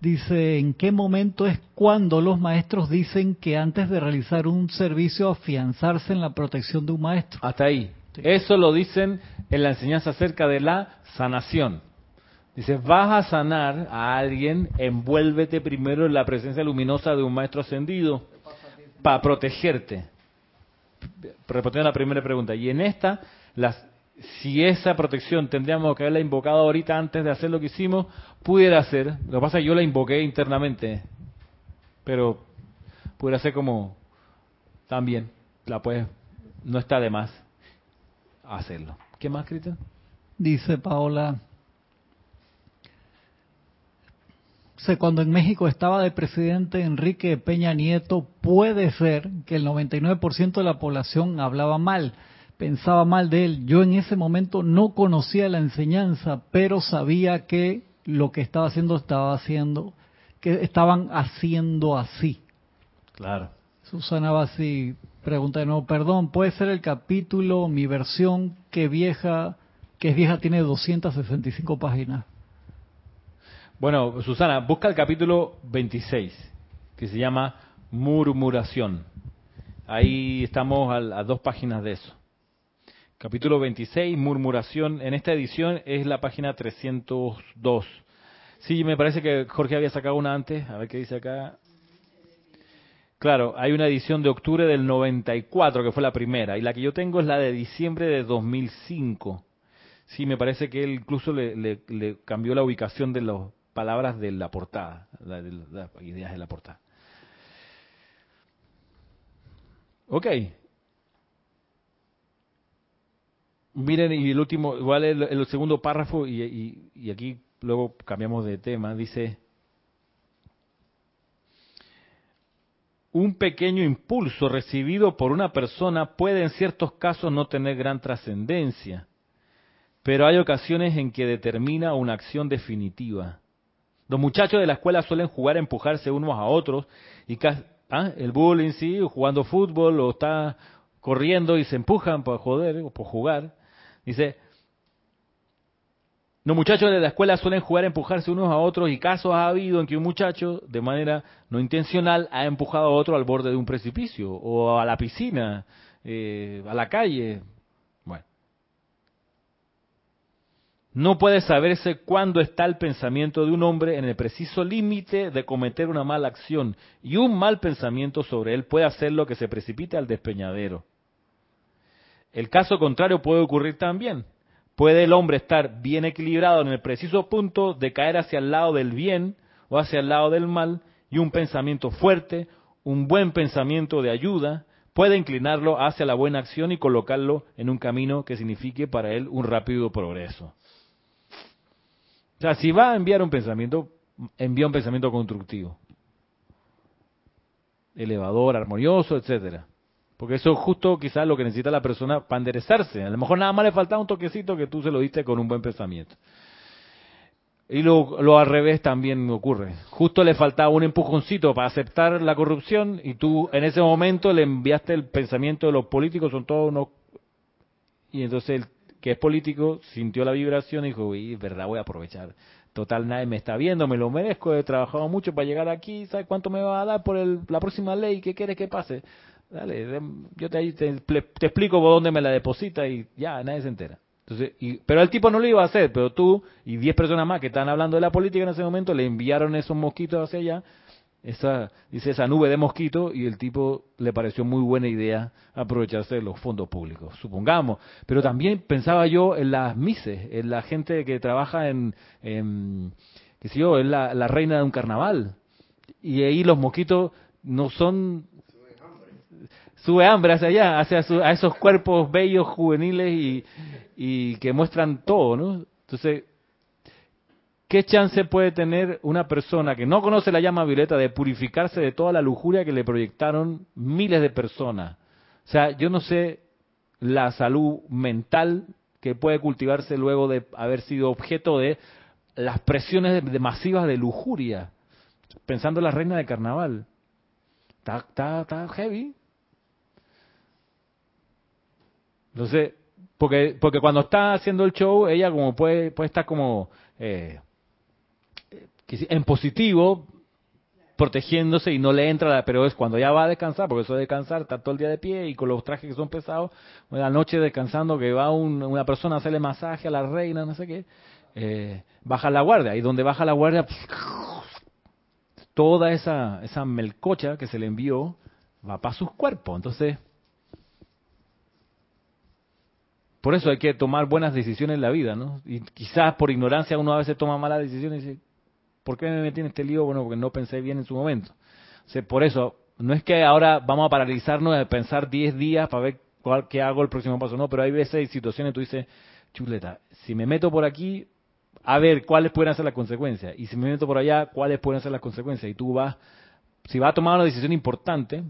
[SPEAKER 3] dice, ¿en qué momento es cuando los maestros dicen que antes de realizar un servicio afianzarse en la protección de un maestro?
[SPEAKER 1] Hasta ahí. Eso lo dicen en la enseñanza acerca de la sanación. Dice, vas a sanar a alguien, envuélvete primero en la presencia luminosa de un maestro ascendido para protegerte. Respondiendo a la primera pregunta. Y en esta, las si esa protección tendríamos que haberla invocado ahorita antes de hacer lo que hicimos, pudiera ser. Lo que pasa es que yo la invoqué internamente, pero pudiera ser como también, la puedes, no está de más hacerlo. ¿Qué más, Cristian?
[SPEAKER 3] Dice Paola, cuando en México estaba de presidente Enrique Peña Nieto, puede ser que el 99% de la población hablaba mal pensaba mal de él. Yo en ese momento no conocía la enseñanza, pero sabía que lo que estaba haciendo estaba haciendo, que estaban haciendo así.
[SPEAKER 1] Claro.
[SPEAKER 3] Susana Bassi pregunta de nuevo, perdón, ¿puede ser el capítulo, mi versión, que vieja, que es vieja, tiene 265 páginas?
[SPEAKER 1] Bueno, Susana, busca el capítulo 26, que se llama Murmuración. Ahí estamos a dos páginas de eso. Capítulo 26, murmuración. En esta edición es la página 302. Sí, me parece que Jorge había sacado una antes. A ver qué dice acá. Claro, hay una edición de octubre del 94, que fue la primera. Y la que yo tengo es la de diciembre de 2005. Sí, me parece que él incluso le, cambió la ubicación de las palabras de la portada, las ideas de la portada. Ok, Miren, y el último, igual el, segundo párrafo, y, aquí luego cambiamos de tema, dice, un pequeño impulso recibido por una persona puede en ciertos casos no tener gran trascendencia, pero hay ocasiones en que determina una acción definitiva. Los muchachos de la escuela suelen jugar a empujarse unos a otros y ¿ah? el bullying sí, jugando fútbol o está corriendo y se empujan para joder o por jugar. Dice, los muchachos de la escuela suelen jugar a empujarse unos a otros y casos ha habido en que un muchacho, de manera no intencional, ha empujado a otro al borde de un precipicio o a la piscina, eh, a la calle. Bueno. No puede saberse cuándo está el pensamiento de un hombre en el preciso límite de cometer una mala acción y un mal pensamiento sobre él puede hacerlo que se precipite al despeñadero. El caso contrario puede ocurrir también puede el hombre estar bien equilibrado en el preciso punto de caer hacia el lado del bien o hacia el lado del mal y un pensamiento fuerte, un buen pensamiento de ayuda, puede inclinarlo hacia la buena acción y colocarlo en un camino que signifique para él un rápido progreso. O sea, si va a enviar un pensamiento, envía un pensamiento constructivo, elevador, armonioso, etcétera. Porque eso es justo quizás lo que necesita la persona para enderezarse. A lo mejor nada más le faltaba un toquecito que tú se lo diste con un buen pensamiento. Y lo, lo al revés también ocurre. Justo le faltaba un empujoncito para aceptar la corrupción y tú en ese momento le enviaste el pensamiento de los políticos, son todos unos... Y entonces el que es político sintió la vibración y dijo, uy, verdad, voy a aprovechar. Total, nadie me está viendo, me lo merezco, he trabajado mucho para llegar aquí, ¿sabes cuánto me va a dar por el, la próxima ley? ¿Qué quieres que pase? Dale, yo te, te, te explico por dónde me la deposita y ya, nadie se entera. Entonces, y, pero el tipo no lo iba a hacer, pero tú y 10 personas más que estaban hablando de la política en ese momento le enviaron esos mosquitos hacia allá, esa, dice esa nube de mosquitos, y el tipo le pareció muy buena idea aprovecharse de los fondos públicos, supongamos. Pero también pensaba yo en las mises, en la gente que trabaja en, en qué sé yo, la, la reina de un carnaval. Y ahí los mosquitos no son sube hambre hacia allá, hacia a esos cuerpos bellos, juveniles y, y que muestran todo, ¿no? Entonces, ¿qué chance puede tener una persona que no conoce la llama violeta de purificarse de toda la lujuria que le proyectaron miles de personas? O sea, yo no sé la salud mental que puede cultivarse luego de haber sido objeto de las presiones masivas de lujuria, pensando en la reina de carnaval. Está, está, está heavy. Entonces, porque, porque cuando está haciendo el show, ella como puede, puede estar como eh, en positivo, protegiéndose y no le entra, la, pero es cuando ya va a descansar, porque eso de descansar, está todo el día de pie y con los trajes que son pesados, la noche descansando, que va una persona a hacerle masaje a la reina, no sé qué, eh, baja la guardia, y donde baja la guardia, toda esa, esa melcocha que se le envió va para sus cuerpos, entonces Por eso hay que tomar buenas decisiones en la vida, ¿no? Y quizás por ignorancia uno a veces toma malas decisiones y dice, ¿por qué me metí en este lío? Bueno, porque no pensé bien en su momento. Por eso, no es que ahora vamos a paralizarnos de pensar 10 días para ver cuál, qué hago el próximo paso, no, pero hay veces y situaciones tú dices, chuleta, si me meto por aquí, a ver cuáles pueden ser las consecuencias. Y si me meto por allá, cuáles pueden ser las consecuencias. Y tú vas, si vas a tomar una decisión importante,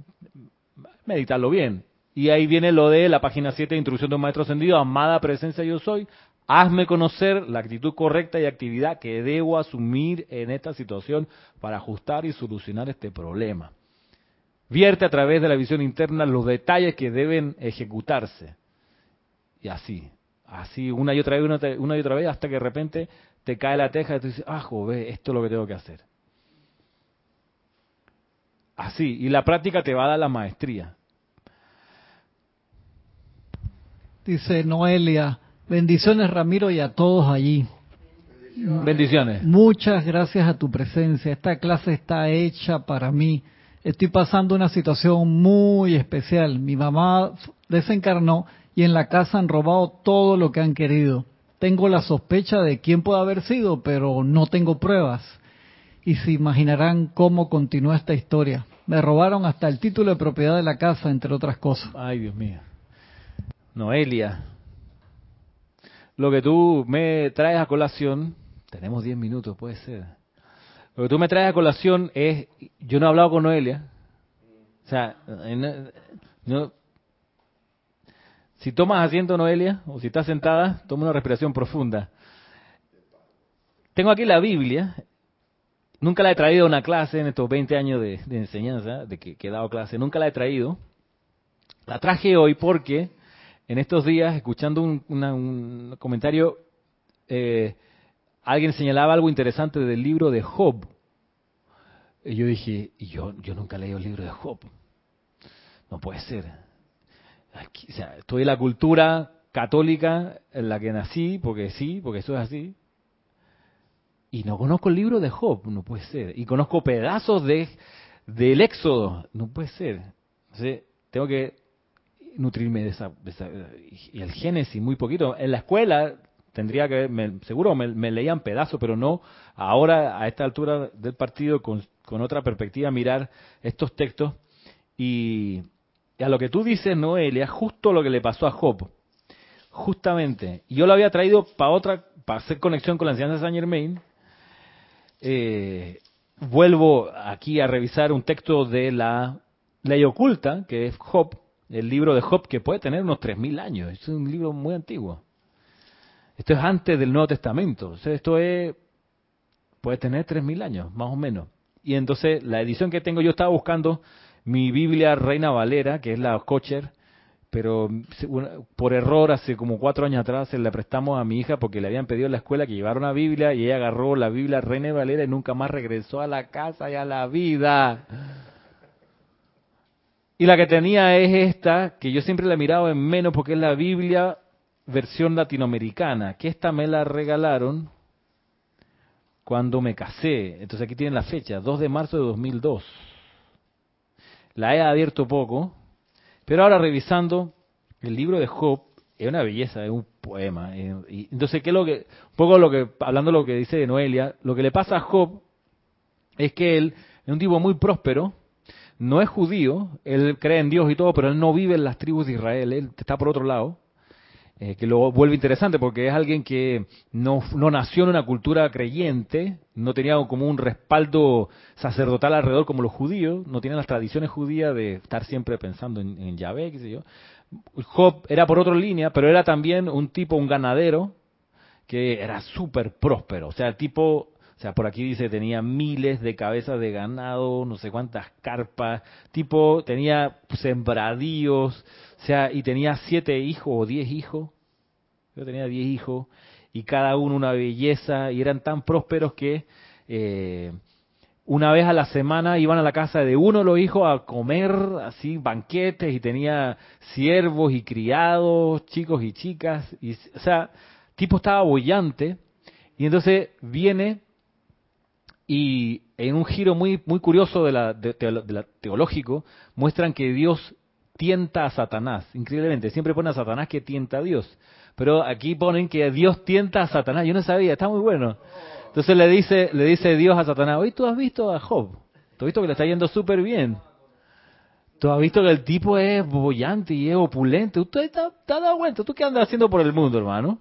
[SPEAKER 1] meditarlo bien. Y ahí viene lo de la página 7 de Introducción de un Maestro Ascendido, amada presencia yo soy, hazme conocer la actitud correcta y actividad que debo asumir en esta situación para ajustar y solucionar este problema. Vierte a través de la visión interna los detalles que deben ejecutarse. Y así, así una y otra vez, una, y otra vez, hasta que de repente te cae la teja y tú dices, ah, joder, esto es lo que tengo que hacer. Así, y la práctica te va a dar la maestría.
[SPEAKER 3] Dice Noelia, bendiciones Ramiro y a todos allí.
[SPEAKER 1] Bendiciones.
[SPEAKER 3] Muchas gracias a tu presencia. Esta clase está hecha para mí. Estoy pasando una situación muy especial. Mi mamá desencarnó y en la casa han robado todo lo que han querido. Tengo la sospecha de quién puede haber sido, pero no tengo pruebas. Y se imaginarán cómo continúa esta historia. Me robaron hasta el título de propiedad de la casa, entre otras cosas.
[SPEAKER 1] Ay, Dios mío. Noelia, lo que tú me traes a colación, tenemos 10 minutos, puede ser. Lo que tú me traes a colación es, yo no he hablado con Noelia, o sea, no, si tomas asiento Noelia, o si estás sentada, toma una respiración profunda. Tengo aquí la Biblia, nunca la he traído a una clase en estos 20 años de, enseñanza, de que, he dado clase, nunca la he traído. La traje hoy porque en estos días, escuchando un, comentario, eh, alguien señalaba algo interesante del libro de Job. Y yo dije, yo, yo nunca leído el libro de Job. No puede ser. Aquí, o sea, estoy en la cultura católica en la que nací, porque sí, porque eso es así. Y no conozco el libro de Job, no puede ser. Y conozco pedazos de del Éxodo, no puede ser. tengo que nutrirme de esa, y el Génesis muy poquito. En la escuela tendría que, me, seguro me, leían pedazos, pero no ahora a esta altura del partido con, con otra perspectiva mirar estos textos y, a lo que tú dices, Noelia, justo lo que le pasó a Job. Justamente. Yo lo había traído para otra, para hacer conexión con la enseñanza de Saint Germain. Eh, vuelvo aquí a revisar un texto de la ley oculta, que es Job, el libro de Job, que puede tener unos 3.000 años. Es un libro muy antiguo. Esto es antes del Nuevo Testamento. O sea, esto es, puede tener 3.000 años, más o menos. Y entonces la edición que tengo yo estaba buscando mi Biblia Reina Valera, que es la Kocher, pero por error hace como cuatro años atrás se la prestamos a mi hija porque le habían pedido en la escuela que llevara una Biblia y ella agarró la Biblia Reina Valera y nunca más regresó a la casa y a la vida. Y la que tenía es esta, que yo siempre la he mirado en menos porque es la Biblia versión latinoamericana, que esta me la regalaron cuando me casé. Entonces aquí tienen la fecha, 2 de marzo de 2002 la he abierto poco, pero ahora revisando el libro de Job, es una belleza, es un poema. Entonces, ¿qué es lo que, un poco lo que, hablando de lo que dice de Noelia, lo que le pasa a Job es que él es un tipo muy próspero, no es judío, él cree en Dios y todo, pero él no vive en las tribus de Israel, él está por otro lado. Eh, que lo vuelve interesante porque es alguien que no, nació en una cultura creyente, no tenía como un respaldo sacerdotal alrededor como los judíos, no tiene las tradiciones judías de estar siempre pensando en, en Yahvé, qué sé yo. Job era por otra línea, pero era también un tipo, un ganadero, que era súper próspero. O sea, el tipo, o sea, por aquí dice, tenía miles de cabezas de ganado, no sé cuántas carpas, tipo, tenía sembradíos, o sea, y tenía siete hijos o diez hijos. Yo tenía diez hijos y cada uno una belleza y eran tan prósperos que eh, una vez a la semana iban a la casa de uno de los hijos a comer así banquetes y tenía siervos y criados, chicos y chicas. Y, o sea, tipo estaba bollante y entonces viene y en un giro muy muy curioso de la, de la teológico muestran que Dios tienta a Satanás. Increíblemente, siempre pone a Satanás que tienta a Dios. Pero aquí ponen que Dios tienta a Satanás. Yo no sabía, está muy bueno. Entonces le dice, le dice Dios a Satanás, hoy tú has visto a Job. Tú has visto que le está yendo súper bien. Tú has visto que el tipo es bollante y es opulente. ¿Usted te, ha dado cuenta? ¿Tú qué andas haciendo por el mundo, hermano?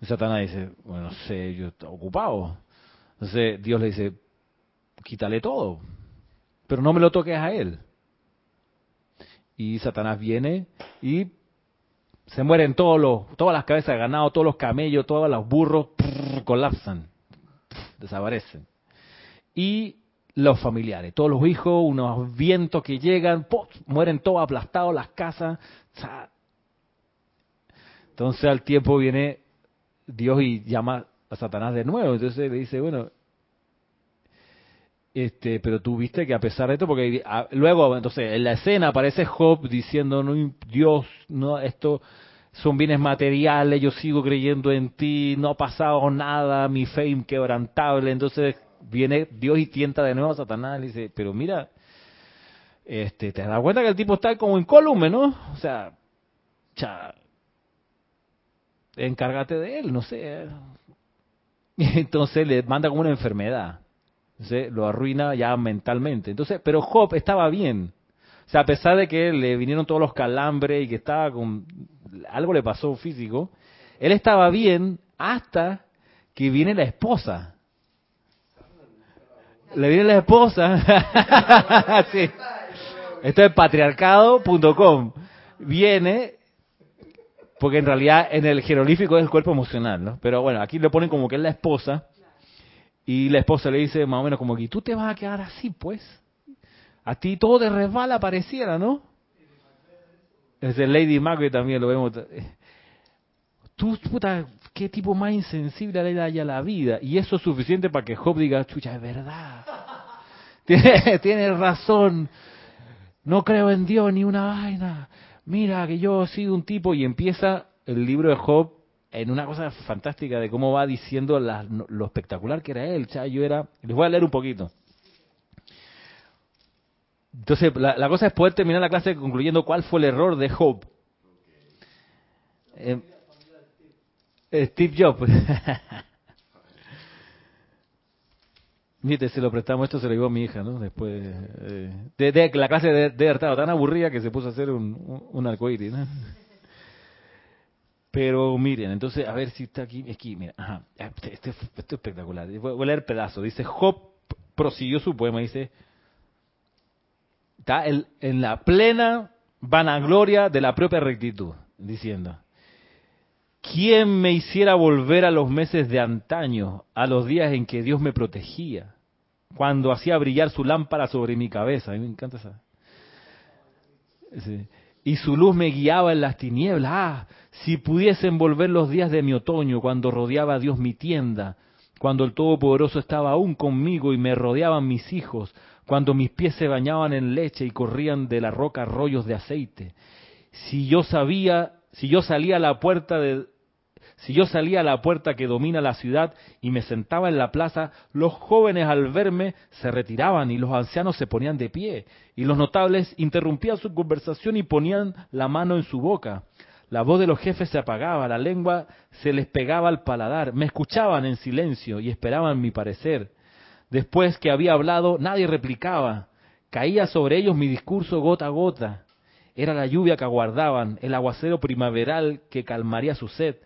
[SPEAKER 1] Y Satanás dice, bueno, no sé, yo estoy ocupado. Entonces Dios le dice, quítale todo, pero no me lo toques a él. Y Satanás viene y se mueren todos los, todas las cabezas de ganado, todos los camellos, todos los burros, colapsan, desaparecen. Y los familiares, todos los hijos, unos vientos que llegan, mueren todos aplastados, las casas. Entonces al tiempo viene Dios y llama a Satanás de nuevo. Entonces le dice, bueno, este, pero tú viste que a pesar de esto, porque luego, entonces, en la escena aparece Job diciendo, no, Dios, no, esto son bienes materiales, yo sigo creyendo en ti, no ha pasado nada, mi fe inquebrantable. Entonces viene Dios y tienta de nuevo a Satanás y le dice, pero mira, este, te das cuenta que el tipo está como en column, ¿no? O sea, cha, encárgate de él, no sé. (laughs) Entonces le manda como una enfermedad lo arruina ya mentalmente. Entonces, pero Job estaba bien. O sea, a pesar de que le vinieron todos los calambres y que estaba con algo le pasó físico, él estaba bien hasta que viene la esposa. Le viene la esposa. (laughs) sí. Esto es patriarcado.com. Viene porque en realidad en el jeroglífico es el cuerpo emocional, ¿no? Pero bueno, aquí le ponen como que es la esposa Y la esposa le dice más o menos como que, tú te vas a quedar así, pues. A ti todo de resbala pareciera, ¿no? Es el Lady Macbeth también lo vemos. Tú, puta, qué tipo más insensible le da ya la vida. Y eso es suficiente para que Job diga, chucha, es verdad. (laughs) Tienes tiene razón. No creo en Dios ni una vaina. Mira que yo he sido un tipo y empieza el libro de Job en una cosa fantástica de cómo va diciendo lo espectacular que era él. Yo era, les voy a leer un poquito. Entonces, la, cosa es poder terminar la clase concluyendo cuál fue el error de Job. Eh, Steve Jobs. (laughs) Mire, se lo prestamos, esto se lo dio a mi hija, ¿no? Después eh, de, la clase de, de tan aburrida que se puso a hacer un, un, arcoíris, ¿no? Pero miren, entonces, a ver si está aquí, aquí, mira, ajá, este, este, esto es espectacular. Voy a leer pedazo. Dice, Job prosiguió su poema, dice, está en la plena vanagloria de la propia rectitud, diciendo, ¿quién me hiciera volver a los meses de antaño, a los días en que Dios me protegía, cuando hacía brillar su lámpara sobre mi cabeza? A me encanta esa. Y su luz me guiaba en las tinieblas. Ah, si pudiesen volver los días de mi otoño, cuando rodeaba a Dios mi tienda, cuando el Todopoderoso estaba aún conmigo y me rodeaban mis hijos, cuando mis pies se bañaban en leche y corrían de la roca rollos de aceite. Si yo sabía, si yo salía a la puerta de, si yo salía a la puerta que domina la ciudad y me sentaba en la plaza, los jóvenes al verme se retiraban y los ancianos se ponían de pie, y los notables interrumpían su conversación y ponían la mano en su boca. La voz de los jefes se apagaba, la lengua se les pegaba al paladar, me escuchaban en silencio y esperaban mi parecer. Después que había hablado, nadie replicaba. Caía sobre ellos mi discurso gota a gota. Era la lluvia que aguardaban, el aguacero primaveral que calmaría su sed.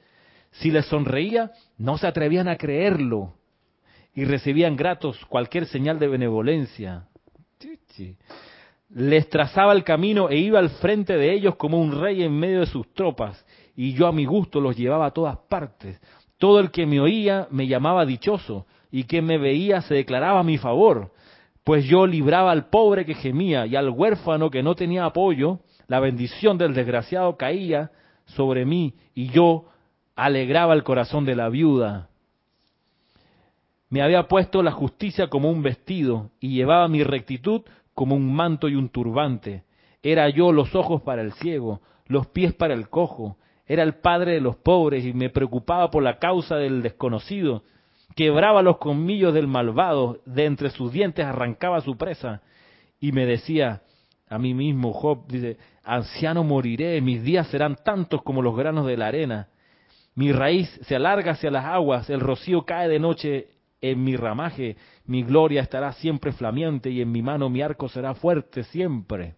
[SPEAKER 1] Si les sonreía, no se atrevían a creerlo. Y recibían gratos cualquier señal de benevolencia. Les trazaba el camino e iba al frente de ellos como un rey en medio de sus tropas, y yo a mi gusto los llevaba a todas partes. Todo el que me oía me llamaba dichoso, y quien me veía se declaraba a mi favor, pues yo libraba al pobre que gemía y al huérfano que no tenía apoyo, la bendición del desgraciado caía sobre mí y yo alegraba el corazón de la viuda. Me había puesto la justicia como un vestido y llevaba mi rectitud como un manto y un turbante. Era yo los ojos para el ciego, los pies para el cojo. Era el padre de los pobres y me preocupaba por la causa del desconocido. Quebraba los colmillos del malvado, de entre sus dientes arrancaba su presa. Y me decía a mí mismo, Job, dice, anciano moriré, mis días serán tantos como los granos de la arena. Mi raíz se alarga hacia las aguas, el rocío cae de noche en mi ramaje, mi gloria estará siempre flameante y en mi mano mi arco será fuerte siempre.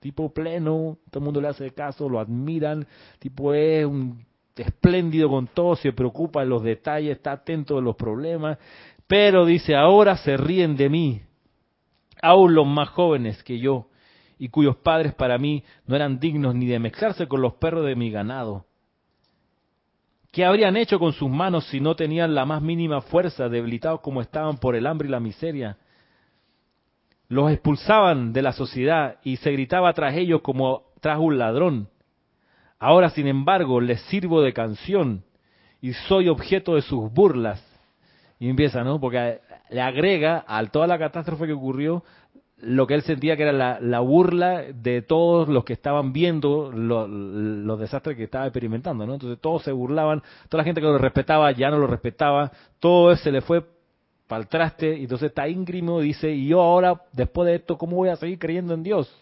[SPEAKER 1] tipo pleno, todo el mundo le hace caso, lo admiran, tipo es un espléndido con todo, se preocupa de los detalles, está atento de los problemas, pero dice, ahora se ríen de mí, aún los más jóvenes que yo, y cuyos padres para mí no eran dignos ni de mezclarse con los perros de mi ganado. ¿Qué habrían hecho con sus manos si no tenían la más mínima fuerza, debilitados como estaban por el hambre y la miseria? Los expulsaban de la sociedad y se gritaba tras ellos como tras un ladrón. Ahora, sin embargo, les sirvo de canción y soy objeto de sus burlas. Y empieza, ¿no? Porque le agrega a toda la catástrofe que ocurrió lo que él sentía que era la, burla de todos los que estaban viendo los desastres que estaba experimentando, ¿no? Entonces todos se burlaban, toda la gente que lo respetaba ya no lo respetaba, todo se le fue para el traste, y entonces está íngrimo dice, y yo ahora, después de esto, ¿cómo voy a seguir creyendo en Dios?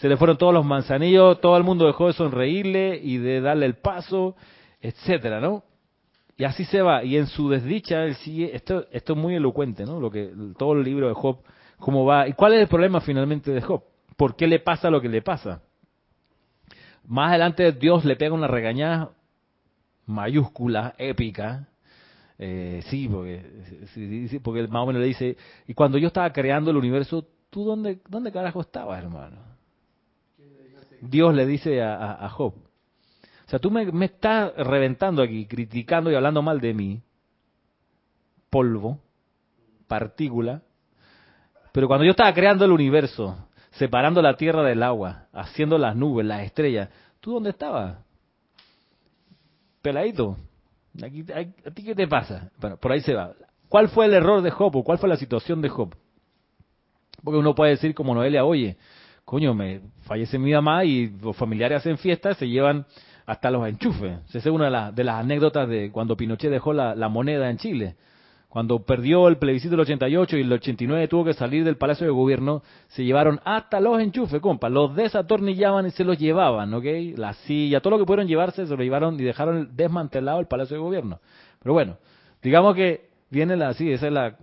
[SPEAKER 1] Se le fueron todos los manzanillos, todo el mundo dejó de sonreírle y de darle el paso, etcétera, ¿no? Y así se va, y en su desdicha él sigue, esto, esto es muy elocuente, ¿no? Lo que todo el libro de Job cómo va. ¿Y cuál es el problema finalmente de Job? ¿Por qué le pasa lo que le pasa? Más adelante Dios le pega una regañada mayúscula, épica. Eh, sí, porque, porque más o menos le dice, y cuando yo estaba creando el universo, ¿tú dónde, dónde carajo estabas, hermano? Dios le dice a, Job. O sea, tú me, me, estás reventando aquí, criticando y hablando mal de mí, polvo, partícula. Pero cuando yo estaba creando el universo, separando la tierra del agua, haciendo las nubes, las estrellas, ¿tú dónde estabas? Peladito. Aquí, ¿A ti qué te pasa? Bueno, por ahí se va. ¿Cuál fue el error de Job o cuál fue la situación de Job? Porque uno puede decir como Noelia, oye, coño, me fallece mi mamá y los familiares hacen fiestas, se llevan hasta los enchufes. Esa es una de, las anécdotas de cuando Pinochet dejó la, moneda en Chile. Cuando perdió el plebiscito del 88 y el 89 tuvo que salir del Palacio de Gobierno, se llevaron hasta los enchufes, compa. Los desatornillaban y se los llevaban, ¿ok? La silla, todo lo que pudieron llevarse se lo llevaron y dejaron desmantelado el Palacio de Gobierno. Pero bueno, digamos que viene la, sí, esa es la,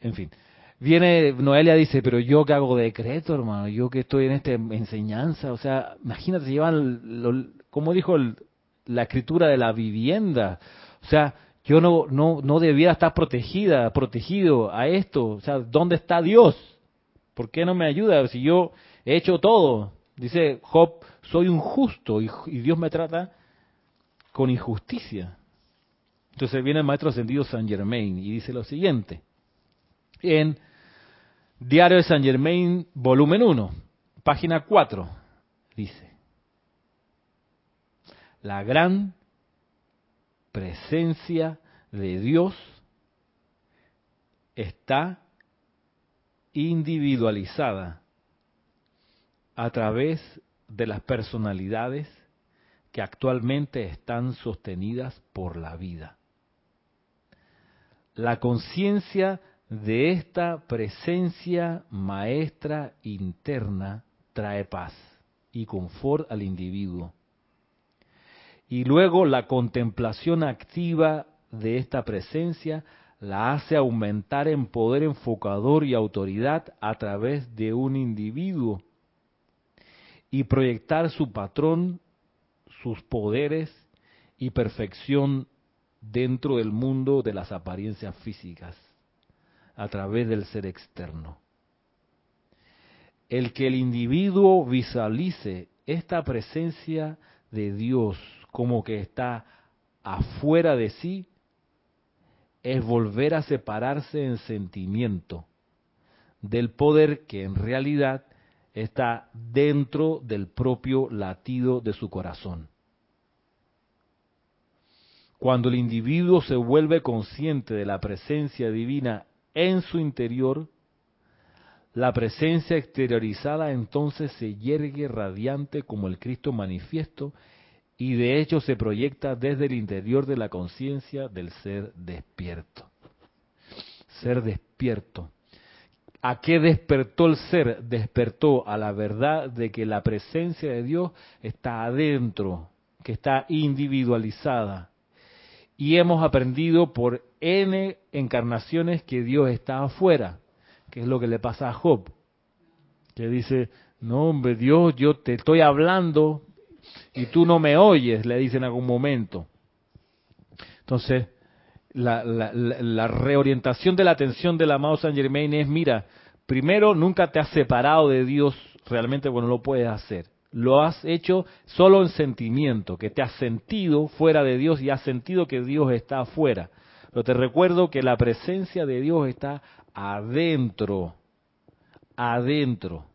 [SPEAKER 1] en fin. Viene Noelia dice, pero yo que hago decreto, hermano, yo que estoy en esta enseñanza, o sea, imagínate, llevan, como dijo la escritura de la vivienda, o sea, yo no, no, no debiera estar protegida, protegido a esto, o sea, ¿dónde está Dios? ¿Por qué no me ayuda si yo he hecho todo? Dice Job, soy un justo y, Dios me trata con injusticia. Entonces viene el maestro ascendido San Germain y dice lo siguiente. En Diario de San Germain, volumen 1, página 4, dice, la gran presencia de Dios está individualizada a través de las personalidades que actualmente están sostenidas por la vida. La conciencia de esta presencia maestra interna trae paz y confort al individuo. Y luego la contemplación activa de esta presencia la hace aumentar en poder enfocador y autoridad a través de un individuo y proyectar su patrón, sus poderes y perfección dentro del mundo de las apariencias físicas a través del ser externo. El que el individuo visualice esta presencia de Dios como que está afuera de sí, es volver a separarse en sentimiento del poder que en realidad está dentro del propio latido de su corazón. Cuando el individuo se vuelve consciente de la presencia divina en su interior, la presencia exteriorizada entonces se yergue radiante como el Cristo manifiesto y de hecho se proyecta desde el interior de la conciencia del ser despierto. Ser despierto. ¿A qué despertó el ser? Despertó a la verdad de que la presencia de Dios está adentro, que está individualizada, y hemos aprendido por N encarnaciones que Dios está afuera, que es lo que le pasa a Job, que dice, no hombre, Dios, yo te estoy hablando y tú no me oyes, le dice en algún momento. Entonces, la, la, reorientación de la atención del amado Saint Germain es, mira, primero, nunca te has separado de Dios realmente, bueno, lo puedes hacer lo has hecho solo en sentimiento, que te has sentido fuera de Dios y has sentido que Dios está afuera. Pero te recuerdo que la presencia de Dios está adentro, adentro.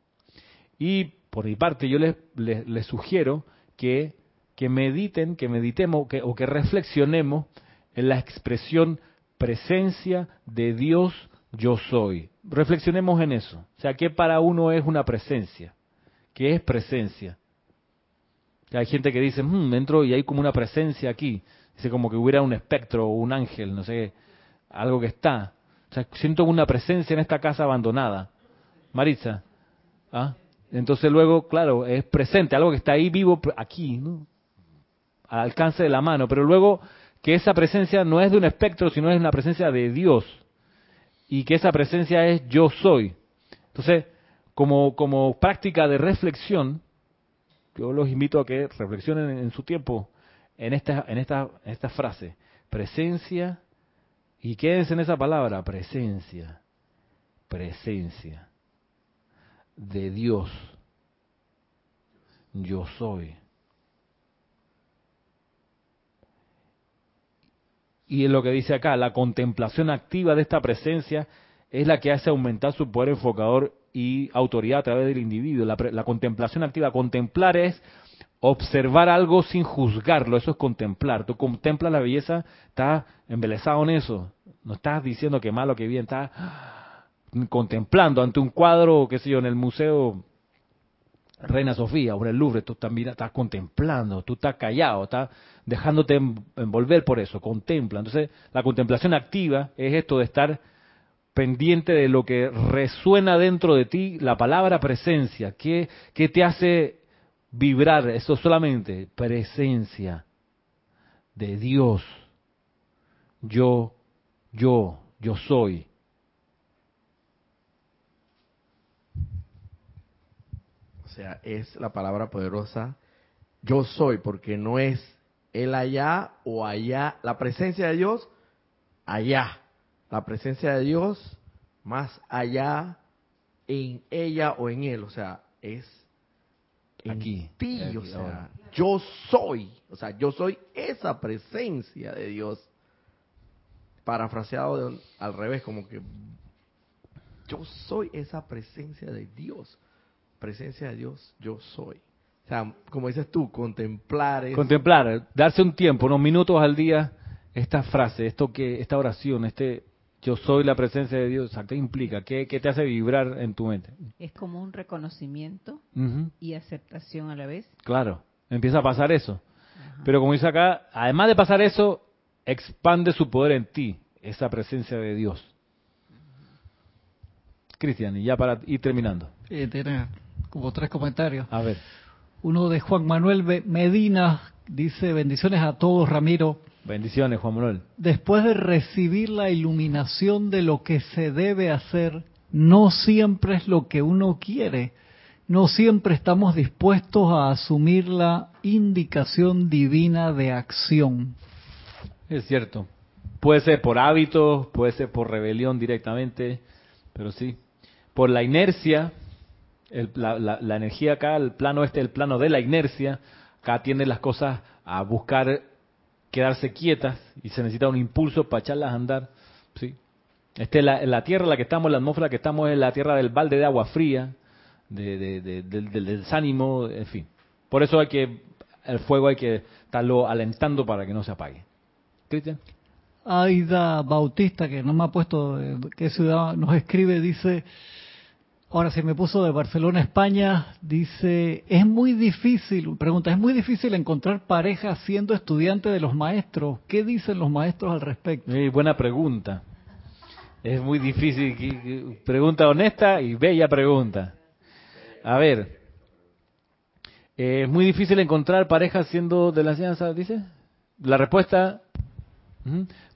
[SPEAKER 1] Y por mi parte yo les, les, sugiero que, que, mediten, que meditemos que, o que reflexionemos en la expresión presencia de Dios yo soy. Reflexionemos en eso. O sea, ¿qué para uno es una presencia? que es presencia. Hay gente que dice, mmm, entro y hay como una presencia aquí. Dice como que hubiera un espectro o un ángel, no sé, algo que está. O sea, siento una presencia en esta casa abandonada. Maritza. ¿Ah? Entonces luego, claro, es presente, algo que está ahí vivo aquí. Al alcance de la mano. Pero luego que esa presencia no es de un espectro, sino es una presencia de Dios. Y que esa presencia es yo soy. Entonces, como, práctica de reflexión, yo los invito a que reflexionen en su tiempo en esta, en esta, en esta frase. Presencia, y quédense en esa palabra, presencia, presencia de Dios. Yo soy. Y es lo que dice acá, la contemplación activa de esta presencia es la que hace aumentar su poder enfocador y autoridad a través del individuo. La, la contemplación activa, contemplar es observar algo sin juzgarlo, eso es contemplar. Tú contemplas la belleza, estás embelesado en eso, no estás diciendo que malo, que bien, estás contemplando ante un cuadro, qué sé yo, en el museo Reina Sofía o en el Louvre, tú también estás contemplando, tú estás callado, estás dejándote envolver por eso, contempla. Entonces, la contemplación activa es esto de estar pendiente de lo que resuena dentro de ti, la palabra presencia, ¿qué, qué te hace vibrar? Eso solamente, presencia de Dios. Yo, yo, yo soy.
[SPEAKER 2] Sea, es la palabra poderosa. Yo soy, porque no es él allá o allá, la presencia de Dios allá, la presencia de Dios más allá en ella o en él, o sea, es
[SPEAKER 1] aquí,
[SPEAKER 2] ti, o sea, yo soy, o sea, yo soy esa presencia de Dios. Parafraseado al revés, como que yo soy esa presencia de Dios presencia de Dios, yo soy. O sea, como dices tú, contemplar.
[SPEAKER 1] Contemplar, darse un tiempo, unos minutos al día, esta frase, esto que, esta oración, este yo soy la presencia de Dios, ¿qué implica? ¿Qué, te hace vibrar en tu mente?
[SPEAKER 4] Es como un reconocimiento y aceptación a la vez.
[SPEAKER 1] Claro, empieza a pasar eso. Pero como dice acá, además de pasar eso, expande su poder en ti, esa presencia de Dios. Cristian, y ya para ir terminando.
[SPEAKER 3] Eh, como tres comentarios.
[SPEAKER 1] A ver.
[SPEAKER 3] Uno de Juan Manuel Medina dice, bendiciones a todos, Ramiro.
[SPEAKER 1] Bendiciones, Juan Manuel.
[SPEAKER 3] Después de recibir la iluminación de lo que se debe hacer, no siempre es lo que uno quiere. No siempre estamos dispuestos a asumir la indicación divina de acción.
[SPEAKER 1] Es cierto. Puede ser por hábitos, puede ser por rebelión directamente, pero sí. Por la inercia, la, energía acá, el plano este, el plano de la inercia, acá tiende las cosas a buscar quedarse quietas y se necesita un impulso para echarlas a andar. ¿sí? Este, la, la tierra en la que estamos, la atmósfera que estamos es la tierra del balde de agua fría, de, del, desánimo, en fin. Por eso hay que, el fuego hay que estarlo alentando para que no se apague. Cristian.
[SPEAKER 3] Aida Bautista, que no me ha puesto qué ciudad nos escribe, dice, Ahora se me puso de Barcelona, España, dice, es muy difícil, pregunta, es muy difícil encontrar pareja siendo estudiante de los maestros. ¿Qué dicen los maestros al respecto?
[SPEAKER 1] buena pregunta. Es muy difícil, pregunta honesta y bella pregunta. A ver, es muy difícil encontrar pareja siendo de la ciencia, dice. La respuesta,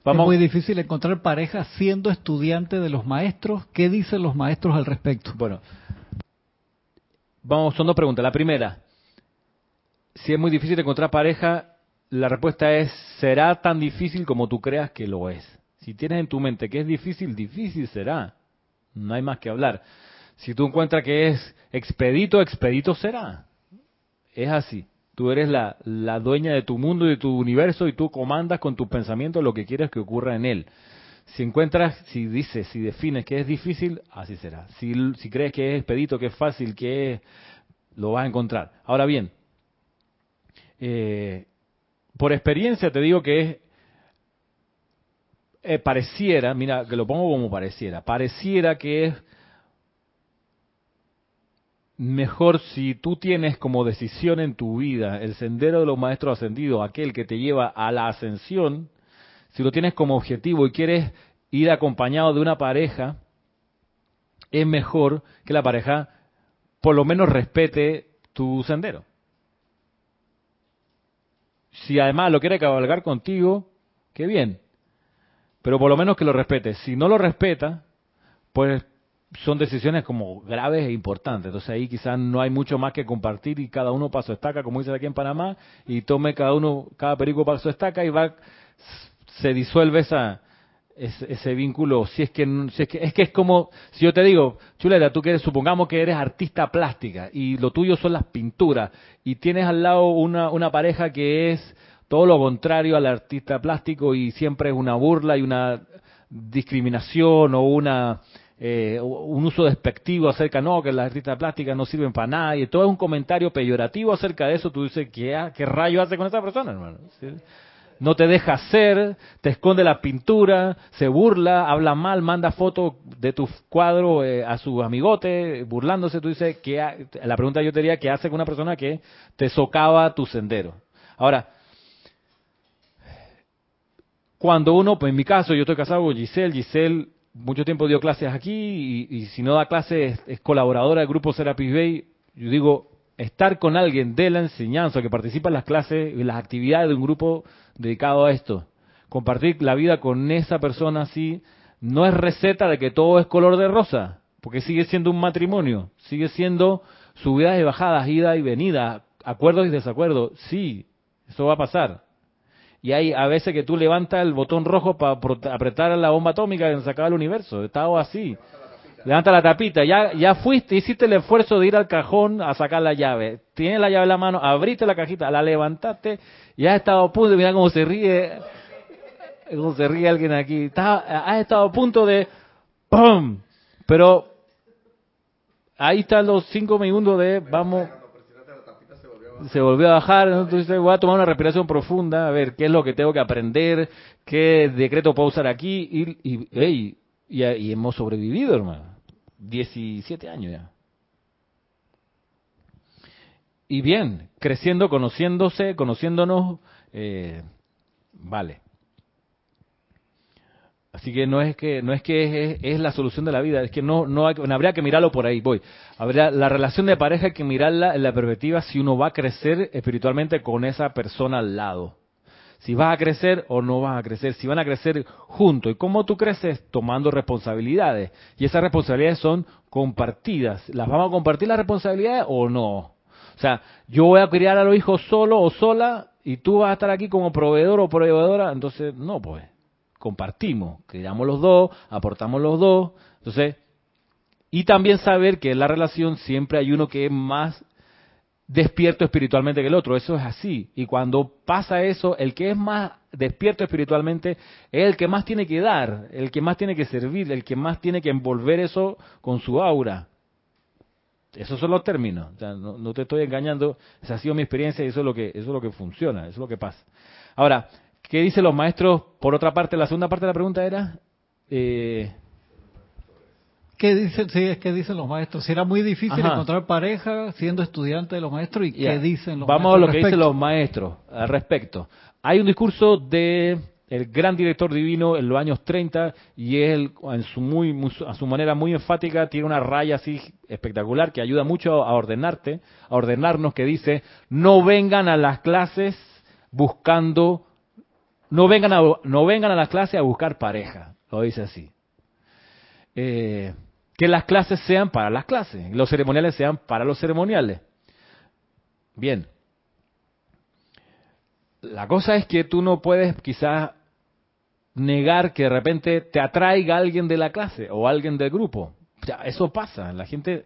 [SPEAKER 3] es muy difícil encontrar pareja siendo estudiante de los maestros. ¿Qué dicen los maestros al respecto?
[SPEAKER 1] Bueno, vamos, son dos preguntas. La primera, si es muy difícil encontrar pareja, la respuesta es, será tan difícil como tú creas que lo es. Si tienes en tu mente que es difícil, difícil será. No hay más que hablar. Si tú encuentras que es expedito, expedito será. Es así. Tú eres la, dueña de tu mundo y de tu universo y tú comandas con tus pensamientos lo que quieres que ocurra en él. Si encuentras, si dices, si defines que es difícil, así será. Si, si crees que es expedito, que es fácil, que es, lo vas a encontrar. Ahora bien, eh, por experiencia te digo que es, eh, pareciera, mira, que lo pongo como pareciera, pareciera que es mejor si tú tienes como decisión en tu vida el sendero de los maestros ascendidos, aquel que te lleva a la ascensión, si lo tienes como objetivo y quieres ir acompañado de una pareja, es mejor que la pareja por lo menos respete tu sendero. Si además lo quiere cabalgar contigo, qué bien. Pero por lo menos que lo respete. Si no lo respeta, pues son decisiones como graves e importantes. Entonces ahí quizás no hay mucho más que compartir y cada uno para su estaca, como dice aquí en Panamá, y tome cada uno, cada perico para su estaca y va, se disuelve esa, ese, vínculo. Si es que, si es que, es que es como, si yo te digo, chuleta, tú que supongamos que eres artista plástica y lo tuyo son las pinturas y tienes al lado una, una pareja que es todo lo contrario al artista plástico y siempre es una burla y una discriminación o una eh, un uso despectivo acerca, no, que las artistas plásticas no sirven para nadie, todo es un comentario peyorativo acerca de eso, tú dices, ¿qué, qué rayo hace con esa persona, hermano? No te deja hacer, te esconde la pintura, se burla, habla mal, manda fotos de tu cuadro eh, a su amigote, burlándose, tú dices, ¿qué la pregunta yo te diría, ¿qué hace con una persona que te socava tu sendero? Ahora, cuando uno, pues en mi caso, yo estoy casado con Giselle, Giselle mucho tiempo dio clases aquí y, si no da clases es, colaboradora del grupo Serapis Bay. Yo digo, estar con alguien de la enseñanza que participa en las clases y las actividades de un grupo dedicado a esto, compartir la vida con esa persona así, no es receta de que todo es color de rosa, porque sigue siendo un matrimonio, sigue siendo subidas y bajadas, ida y venida, acuerdos y desacuerdos. Sí, eso va a pasar. Y hay a veces que tú levantas el botón rojo para apretar la bomba atómica que se acaba el universo. Estaba así. Levanta la tapita. Ya, ya fuiste, hiciste el esfuerzo de ir al cajón a sacar la llave. Tienes la llave en la mano, abriste la cajita, la levantaste y has estado a punto. Mira cómo se ríe. Cómo se ríe alguien aquí. has estado a punto de. ¡Pum! Pero ahí están los cinco minutos de. Vamos se volvió a bajar, entonces voy a tomar una respiración profunda, a ver qué es lo que tengo que aprender, qué decreto puedo usar aquí, y, y, y, hemos sobrevivido, hermano. 17 años ya. Y bien, creciendo, conociéndose, conociéndonos, eh, vale. Así que no es que no es que es, la solución de la vida, es que no no, habría que mirarlo por ahí. Voy. Habría la relación de pareja hay que mirarla en la perspectiva si uno va a crecer espiritualmente con esa persona al lado. Si vas a crecer o no vas a crecer, si van a crecer juntos. ¿Y cómo tú creces? Tomando responsabilidades. Y esas responsabilidades son compartidas. ¿Las vamos a compartir las responsabilidades o no? O sea, yo voy a criar a los hijos solo o sola y tú vas a estar aquí como proveedor o proveedora. Entonces, no, pues compartimos, creamos los dos, aportamos los dos. Entonces, y también saber que en la relación siempre hay uno que es más despierto espiritualmente que el otro, eso es así. Y cuando pasa eso, el que es más despierto espiritualmente es el que más tiene que dar, el que más tiene que servir, el que más tiene que envolver eso con su aura. Esos son los términos, no, no, te estoy engañando, esa ha sido mi experiencia y eso es lo que, eso es lo que funciona, eso es lo que pasa. Ahora, ¿Qué dicen los maestros? Por otra parte, la segunda parte de la pregunta era... Eh...
[SPEAKER 3] ¿Qué dicen, sí, es que dicen los maestros? Si era muy difícil encontrar pareja siendo estudiante de los maestros y qué dicen los
[SPEAKER 1] Vamos
[SPEAKER 3] maestros. Vamos a
[SPEAKER 1] lo que dicen los maestros al respecto. Hay un discurso de el gran director divino en los años 30 y él en su muy, a su manera muy enfática tiene una raya así espectacular que ayuda mucho a ordenarte, a ordenarnos que dice, "No vengan a las clases buscando no vengan a, no vengan a las clases a buscar pareja, lo dice así. Eh, que las clases sean para las clases, los ceremoniales sean para los ceremoniales. Bien. La cosa es que tú no puedes quizás negar que de repente te atraiga alguien de la clase o alguien del grupo. Eso pasa. La gente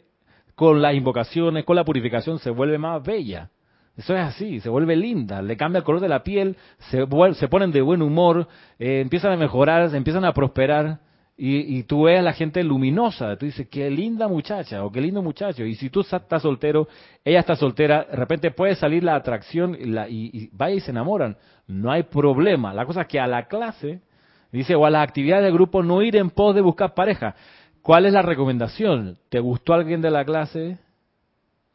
[SPEAKER 1] con las invocaciones, con la purificación se vuelve más bella. Eso es así, se vuelve linda, le cambia el color de la piel, se, se ponen de buen humor, eh, empiezan a mejorar, empiezan a prosperar y, tú ves a la gente luminosa, tú dices, qué linda muchacha o qué lindo muchacho. Y si tú estás soltero, ella está soltera, de repente puede salir la atracción y, la, y, vaya y se enamoran. No hay problema. La cosa es que a la clase, dice, o a las actividades del grupo, no ir en pos de buscar pareja. ¿Cuál es la recomendación? ¿Te gustó alguien de la clase?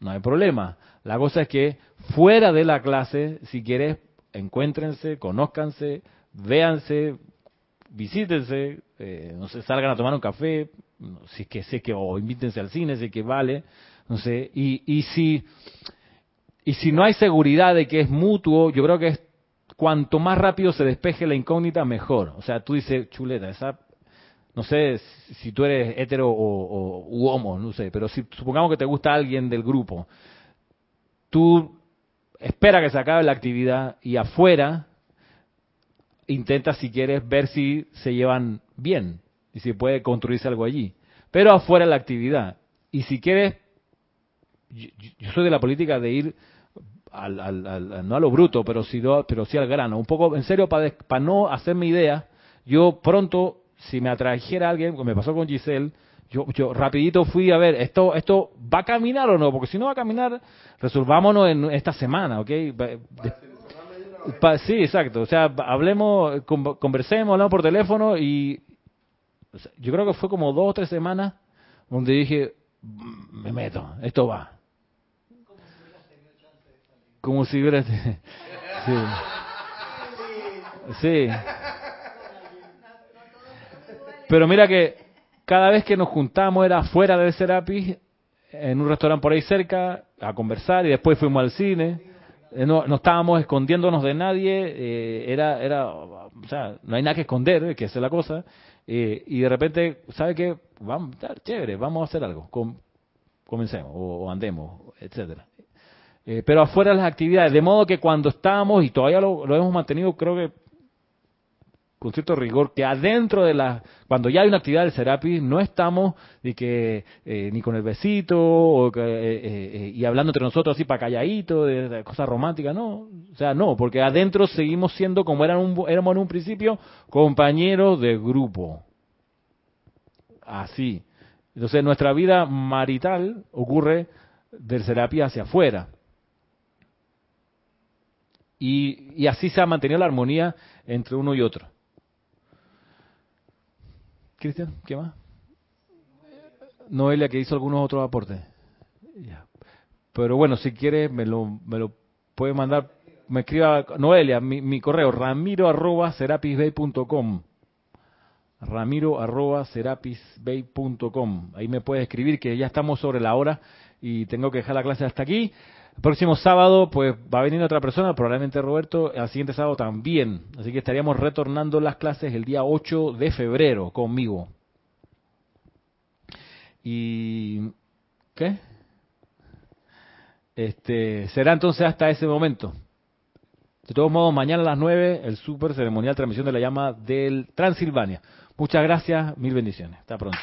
[SPEAKER 1] No hay problema. La cosa es que fuera de la clase, si quieres, encuéntrense, conózcanse, véanse, visítense, eh, no sé, salgan a tomar un café, si es que sé que, o invítense al cine, si que vale, no sé, y, y si, y si no hay seguridad de que es mutuo, yo creo que es cuanto más rápido se despeje la incógnita, mejor. O sea, tú dices, chuleta, esa, no sé si tú eres hetero o, o homo, no sé, pero si supongamos que te gusta alguien del grupo, tú espera que se acabe la actividad y afuera intenta si quieres ver si se llevan bien y si puede construirse algo allí. Pero afuera la actividad. Y si quieres, yo, soy de la política de ir al, al, no a lo bruto, pero sí, pero al grano. Un poco, en serio, para para no hacerme idea, yo pronto, si me atrajera alguien, como me pasó con Giselle, yo, yo rapidito fui a ver, ¿esto esto va a caminar o no? Porque si no va a caminar, resolvámonos en esta semana, ¿ok? sí, exacto. O sea, hablemos, conversemos, hablamos por teléfono y yo creo que fue como dos o tres semanas donde dije, mm, me meto, esto va. Como si hubiera... Sí. Sí. Pero mira que cada vez que nos juntamos era fuera del Serapis, en un restaurante por ahí cerca, a conversar y después fuimos al cine. Eh, no, no estábamos escondiéndonos de nadie, eh, era, era, o sea, no hay nada que esconder, que esa es la cosa. Eh, y de repente, ¿sabe qué? Vamos, chévere, vamos a hacer algo. comencemos o, andemos, etcétera. pero afuera de las actividades, de modo que cuando estábamos, y todavía lo hemos mantenido, creo que con cierto rigor que adentro de la cuando ya hay una actividad del Serapis no estamos ni que eh, ni con el besito eh, eh, y hablando entre nosotros así para calladito de, cosas románticas no. O sea no porque adentro seguimos siendo como eran un, éramos en un principio compañeros de grupo. Así. Entonces nuestra vida marital ocurre del Serapis hacia afuera. Y, y así se ha mantenido la armonía entre uno y otro Cristian, ¿qué más? Noelia, que hizo algunos otros aportes. Pero bueno, si quiere, me lo, me lo puede mandar. Me escriba, Noelia, mi, correo, ramiro arroba serapisbay.com. Ramiro arroba. Ahí me puede escribir que ya estamos sobre la hora y tengo que dejar la clase hasta aquí. Próximo sábado, pues va a venir otra persona, probablemente Roberto, al siguiente sábado también. Así que estaríamos retornando las clases el día 8 de febrero conmigo. ¿Y qué? Este, será entonces hasta ese momento. De todos modos, mañana a las 9, el super ceremonial transmisión de la llama del Transilvania. Muchas gracias, mil bendiciones. Hasta pronto.